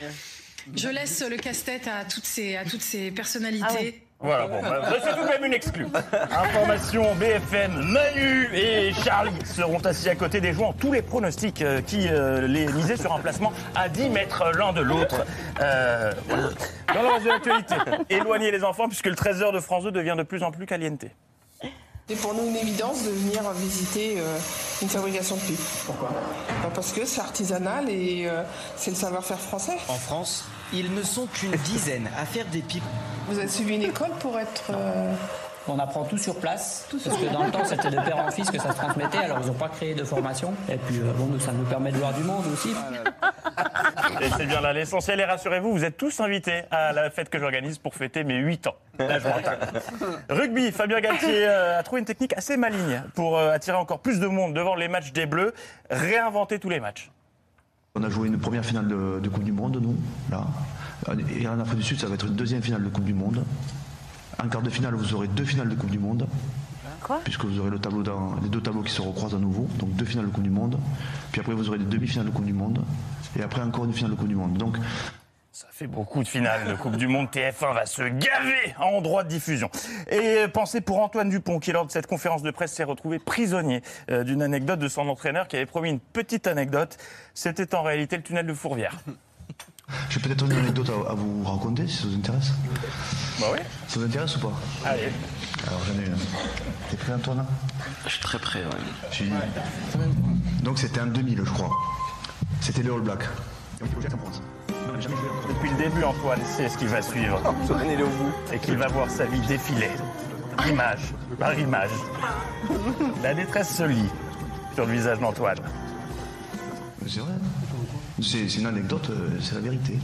je laisse le casse-tête à toutes ces, à toutes ces personnalités. Voilà, bon, bah, bah, c'est tout de même une exclue. Information BFM, Manu et Charlie seront assis à côté des jouants. Tous les pronostics euh, qui euh, les misaient sur un placement à 10 mètres l'un de l'autre. Euh, voilà. Dans le reste de l'actualité, éloignez les enfants puisque le 13h de France 2 devient de plus en plus caliente. C'est pour nous une évidence de venir visiter euh, une fabrication de pipes. Pourquoi? Parce que c'est artisanal et euh, c'est le savoir-faire français. En France, Ils ne sont qu'une dizaine à faire des pipes. Vous avez suivi une école pour être. euh, On apprend tout sur place, Tout parce que dans le temps c'était de père en fils que ça se transmettait, alors ils n'ont pas créé de formation. Et puis euh, bon, nous, ça nous permet de voir du monde aussi. Et c'est bien là l'essentiel. Et rassurez-vous, vous êtes tous invités à la fête que j'organise pour fêter mes 8 ans. Là, je. Rugby, Fabien Galtier euh, a trouvé une technique assez maligne pour euh, attirer encore plus de monde devant les matchs des Bleus. Réinventer tous les matchs. On a joué une première finale de, de Coupe du Monde, nous, là. Et en Afrique du Sud, ça va être une deuxième finale de Coupe du Monde. En quart de finale, vous aurez deux finales de Coupe du Monde. Quoi? Puisque vous aurez le tableau dans, les deux tableaux qui se recroisent à nouveau. Donc deux finales de Coupe du Monde. Puis après, vous aurez des demi-finales de Coupe du Monde. Et après, encore une finale de Coupe du Monde. Donc, Ça fait beaucoup de finales de Coupe du Monde. TF1 va se gaver en droit de diffusion. Et pensez pour Antoine Dupont, qui lors de cette conférence de presse s'est retrouvé prisonnier euh, d'une anecdote de son entraîneur qui avait promis une petite anecdote. C'était en réalité le tunnel de Fourvière. j'ai peut-être une anecdote à, vous raconter, si ça vous intéresse. Bah oui. Ça vous intéresse ou pas? Allez. Alors, j'en ai une. T'es prêt, Antoine? Je suis très près, ouais. Donc, c'était en 2000, je crois. C'était les All Depuis le début, Antoine sait ce qui va suivre. Et qu'il va voir sa vie défiler, image par image. La détresse se lit sur le visage d'Antoine. C'est vrai. C'est une anecdote, euh, c'est la vérité.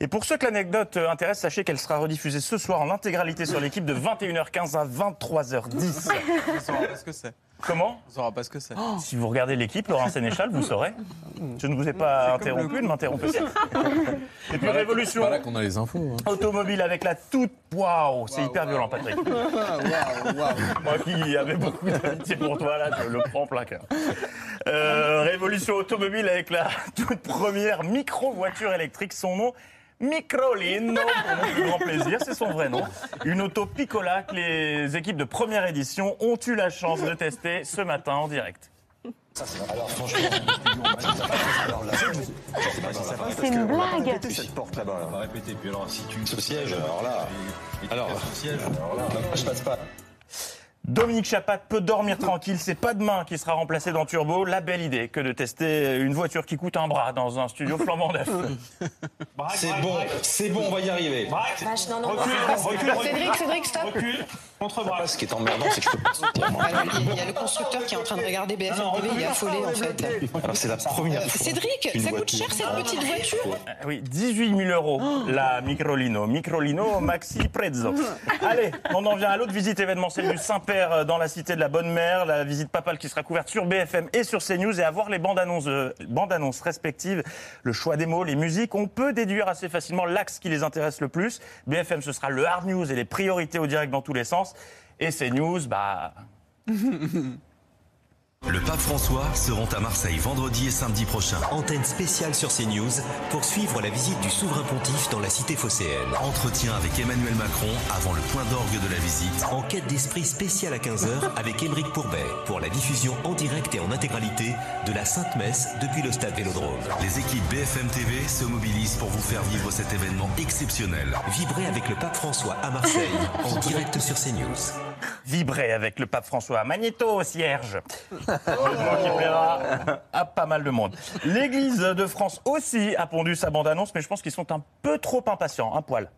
Et pour ceux que l'anecdote euh, intéresse, sachez qu'elle sera rediffusée ce soir en intégralité sur l'équipe de 21h15 à 23h10. On ne saura pas ce que c'est. Comment On ne saura pas ce que c'est. Si vous regardez l'équipe, Laurent Sénéchal, vous saurez. Je ne vous ai pas C'est interrompu, ne m'interrompez pas. Et puis révolution Voilà qu'on a les infos. hein. automobile avec la toute... Waouh, c'est hyper violent, Patrick. Moi qui avais beaucoup d'amitié pour toi, là, je le prends en plein cœur. Euh, révolution automobile avec la toute première micro-voiture électrique. Son nom, Microlino, pour mon plus grand plaisir, c'est son vrai nom. Une auto Piccola que les équipes de première édition ont eu la chance de tester ce matin en direct. Alors franchement, alors là, je sais pas si ça passe. C'est une blague. Cette porte là-bas. On va répéter. Puis alors, si tu. Ce siège, alors là. Alors, alors là, je passe pas. Dominique Chapat peut dormir tranquille, c'est pas demain qui sera remplacé dans Turbo. La belle idée que de tester une voiture qui coûte un bras dans un studio flambant neuf. C'est bon, c'est bon, on va y arriver. Vache, non, non, Recule, non. recule, recule. Cédric, Cédric, stop. Recule, Ce qui est emmerdant, c'est que je peux pas sortir, moi. Alors, Il y a le constructeur qui est en train de regarder BFM TV, il est affolé en fait. Alors, c'est la première fois. Cédric, ça coûte cher cette petite voiture Ah Oui, 18 000 euros, la Microlino. Microlino Maxi Prezzo. Allez, on en vient à l'autre visite événementielle du Saint-Père euh, dans la cité de la Bonne Mère. La visite papale qui sera couverte sur BFM et sur CNews. Et à voir les bandes annonces, euh, bandes annonces respectives, le choix des mots, les musiques, on peut déduire assez facilement l'axe qui les intéresse le plus. BFM, ce sera le hard news et les priorités au direct dans tous les sens. Et CNews, bah. Le pape François se rend à Marseille vendredi et samedi prochain. Antenne spéciale sur CNews pour suivre la visite du souverain pontife dans la cité phocéenne. Entretien avec Emmanuel Macron avant le point d'orgue de la visite. Enquête d'esprit spéciale à 15h avec Émeric Pourbet pour la diffusion en direct et en intégralité de la Sainte Messe depuis le stade Vélodrome. Les équipes BFM TV se mobilisent pour vous faire vivre cet événement exceptionnel. Vibrez avec le pape François à Marseille en direct sur CNews. Vibrer avec le pape François. Magnéto, cierge. Qui plaira à pas mal de monde. L'Église de France aussi a pondu sa bande-annonce, mais je pense qu'ils sont un peu trop impatients, un poil.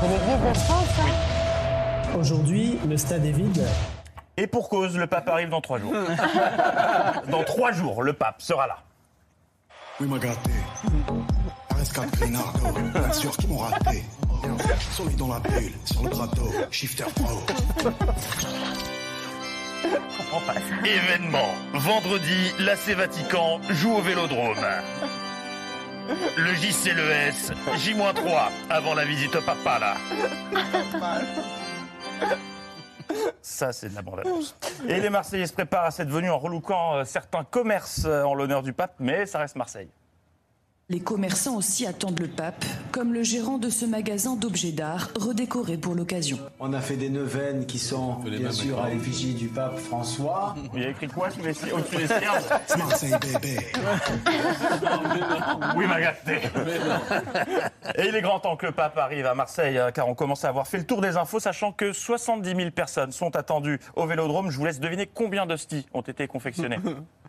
C'est l'église de France, hein Aujourd'hui, le stade est vide. Et pour cause, le pape arrive dans trois jours. dans trois jours, le pape sera là. Oui, m'a gâté. RS4 Grenardo, bien sûr qu'ils m'ont raté. Lui dans la bulle, sur le bateau, shifter pro. Événement. Vendredi, l'AC Vatican joue au Vélodrome. Le JCLES, J-3, avant la visite au papa, là. Ça, c'est de la bande-annonce. Et les Marseillais se préparent à cette venue en relouquant euh, certains commerces euh, en l'honneur du pape, mais ça reste Marseille. Les commerçants aussi attendent le pape, comme le gérant de ce magasin d'objets d'art redécoré pour l'occasion. On a fait des neuvaines qui sont les bien sûr à l'effigie du pape François. Il y a écrit quoi au-dessus des cierges Marseille bébé. Oui, Magaté. Et il est grand temps que le pape arrive à Marseille, hein, car on commence à avoir fait le tour des infos, sachant que 70 000 personnes sont attendues au Vélodrome. Je vous laisse deviner combien d'hosties ont été confectionnées.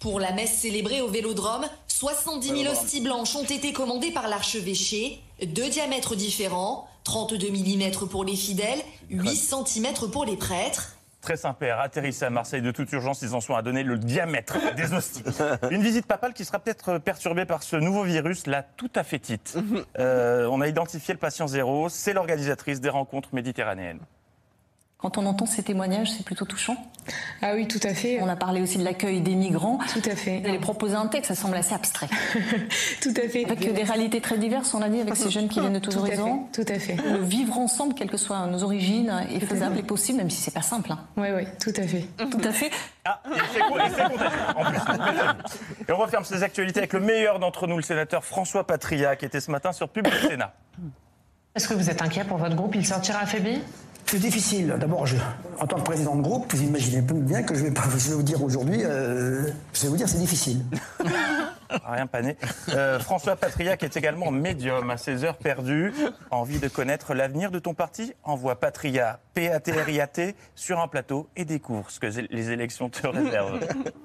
Pour la messe célébrée au Vélodrome, 70 000 Vélodrome. hosties blanches ont été commandées par l'archevêché, deux diamètres différents, 32 mm pour les fidèles, 8 cm pour les prêtres. Très Saint-Père atterrissait à Marseille de toute urgence. Ils en sont à donner le diamètre des hosties. Une visite papale qui sera peut-être perturbée par ce nouveau virus, la tout à fétite. Euh, on a identifié le patient zéro. C'est l'organisatrice des rencontres méditerranéennes. Quand on entend ces témoignages, c'est plutôt touchant. Ah oui, tout à fait. On a parlé aussi de l'accueil des migrants. Tout à fait. Vous allez proposer un texte, ça semble assez abstrait. Tout à fait. Avec des réalités très diverses, on a dit, avec ces jeunes qui viennent de tous Tout à horizons. fait, tout à fait. Le vivre ensemble, quelles que soient nos origines, est faisable et possible, même si c'est pas simple. hein. Oui, oui, tout à fait. Tout à fait. Ah, et. Et on referme ces actualités avec le meilleur d'entre nous, le sénateur François Patria, qui était ce matin sur Public Sénat. Est-ce que vous êtes inquiet pour votre groupe? Il sortira affaibli? C'est difficile. D'abord, je- en tant que président de groupe, vous imaginez bien que je vais, pas, je vais vous dire aujourd'hui, euh, je vais vous dire c'est difficile. Rien pané. Euh, François Patria, qui est également médium à ses heures perdues. Envie de connaître l'avenir de ton parti Envoie Patria, P-A-T-R-I-A-T, sur un plateau et découvre ce que les élections te réservent.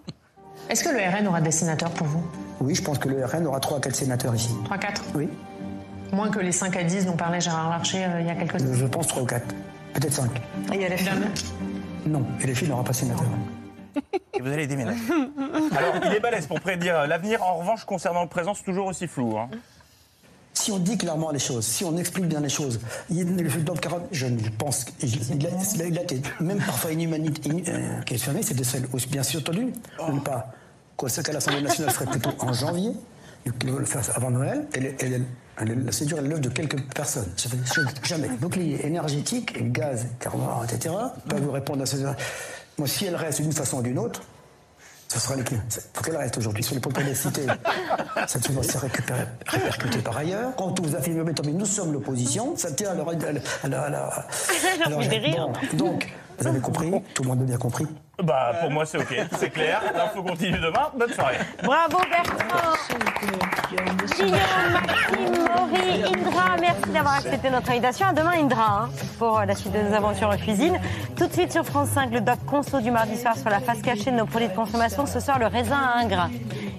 Est-ce que le RN aura des sénateurs pour vous? Oui, je pense que le RN aura 3 à 4 sénateurs ici. 3-4 Oui, Moins que les 5 à 10 dont parlait Gérard Larcher euh, il y a quelques temps. je pense 3 ou 4. Peut-être 5. Et il y a les femmes Non, et les filles n'aura pas de sénateur. Et vous allez déménager. Alors, il est balèze pour prédire l'avenir. En revanche, concernant le présent, c'est toujours aussi flou. hein. Si on dit clairement les choses, si on explique bien les choses, il, le Dom Caron, je pense qu'il il a, il a été même parfois inhumanité, inu- euh, questionné, c'était celle aussi bien sûr entendu de ne pas constater à l'Assemblée nationale serait plutôt en janvier, avant Noël, et, le- et le- la cédure est l'œuvre de quelques personnes. Ça fait chose- jamais. Bouclier énergétique, gaz, carburant, etc. Pas vous répondre à ces. Moi, si elle reste d'une façon ou d'une autre, ce sera l'équipe. Faut qu'elle reste aujourd'hui sur les cités. Ça va se récupérer- répercuter par ailleurs. Quand vous affirmez, nous sommes l'opposition, ça tient à leur. à la- à leur- donc, vous avez compris, tout le monde a bien compris. Bah, pour moi, c'est OK, c'est clair. L'info continue demain. Bonne soirée. Bravo Bertrand Guillaume, Maxime, Maury, Indra, merci d'avoir accepté notre invitation. À demain Indra hein, pour la suite de nos aventures en cuisine. Tout de suite sur France 5, le doc conso du mardi soir sur la face cachée de nos produits de consommation. Ce soir, le raisin ingrat.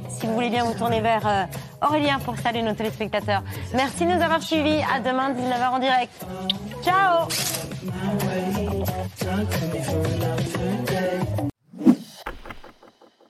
Si vous voulez bien vous tourner vers euh, Aurélien pour saluer nos téléspectateurs. Merci de nous avoir suivis. À demain, 19h en direct. Ciao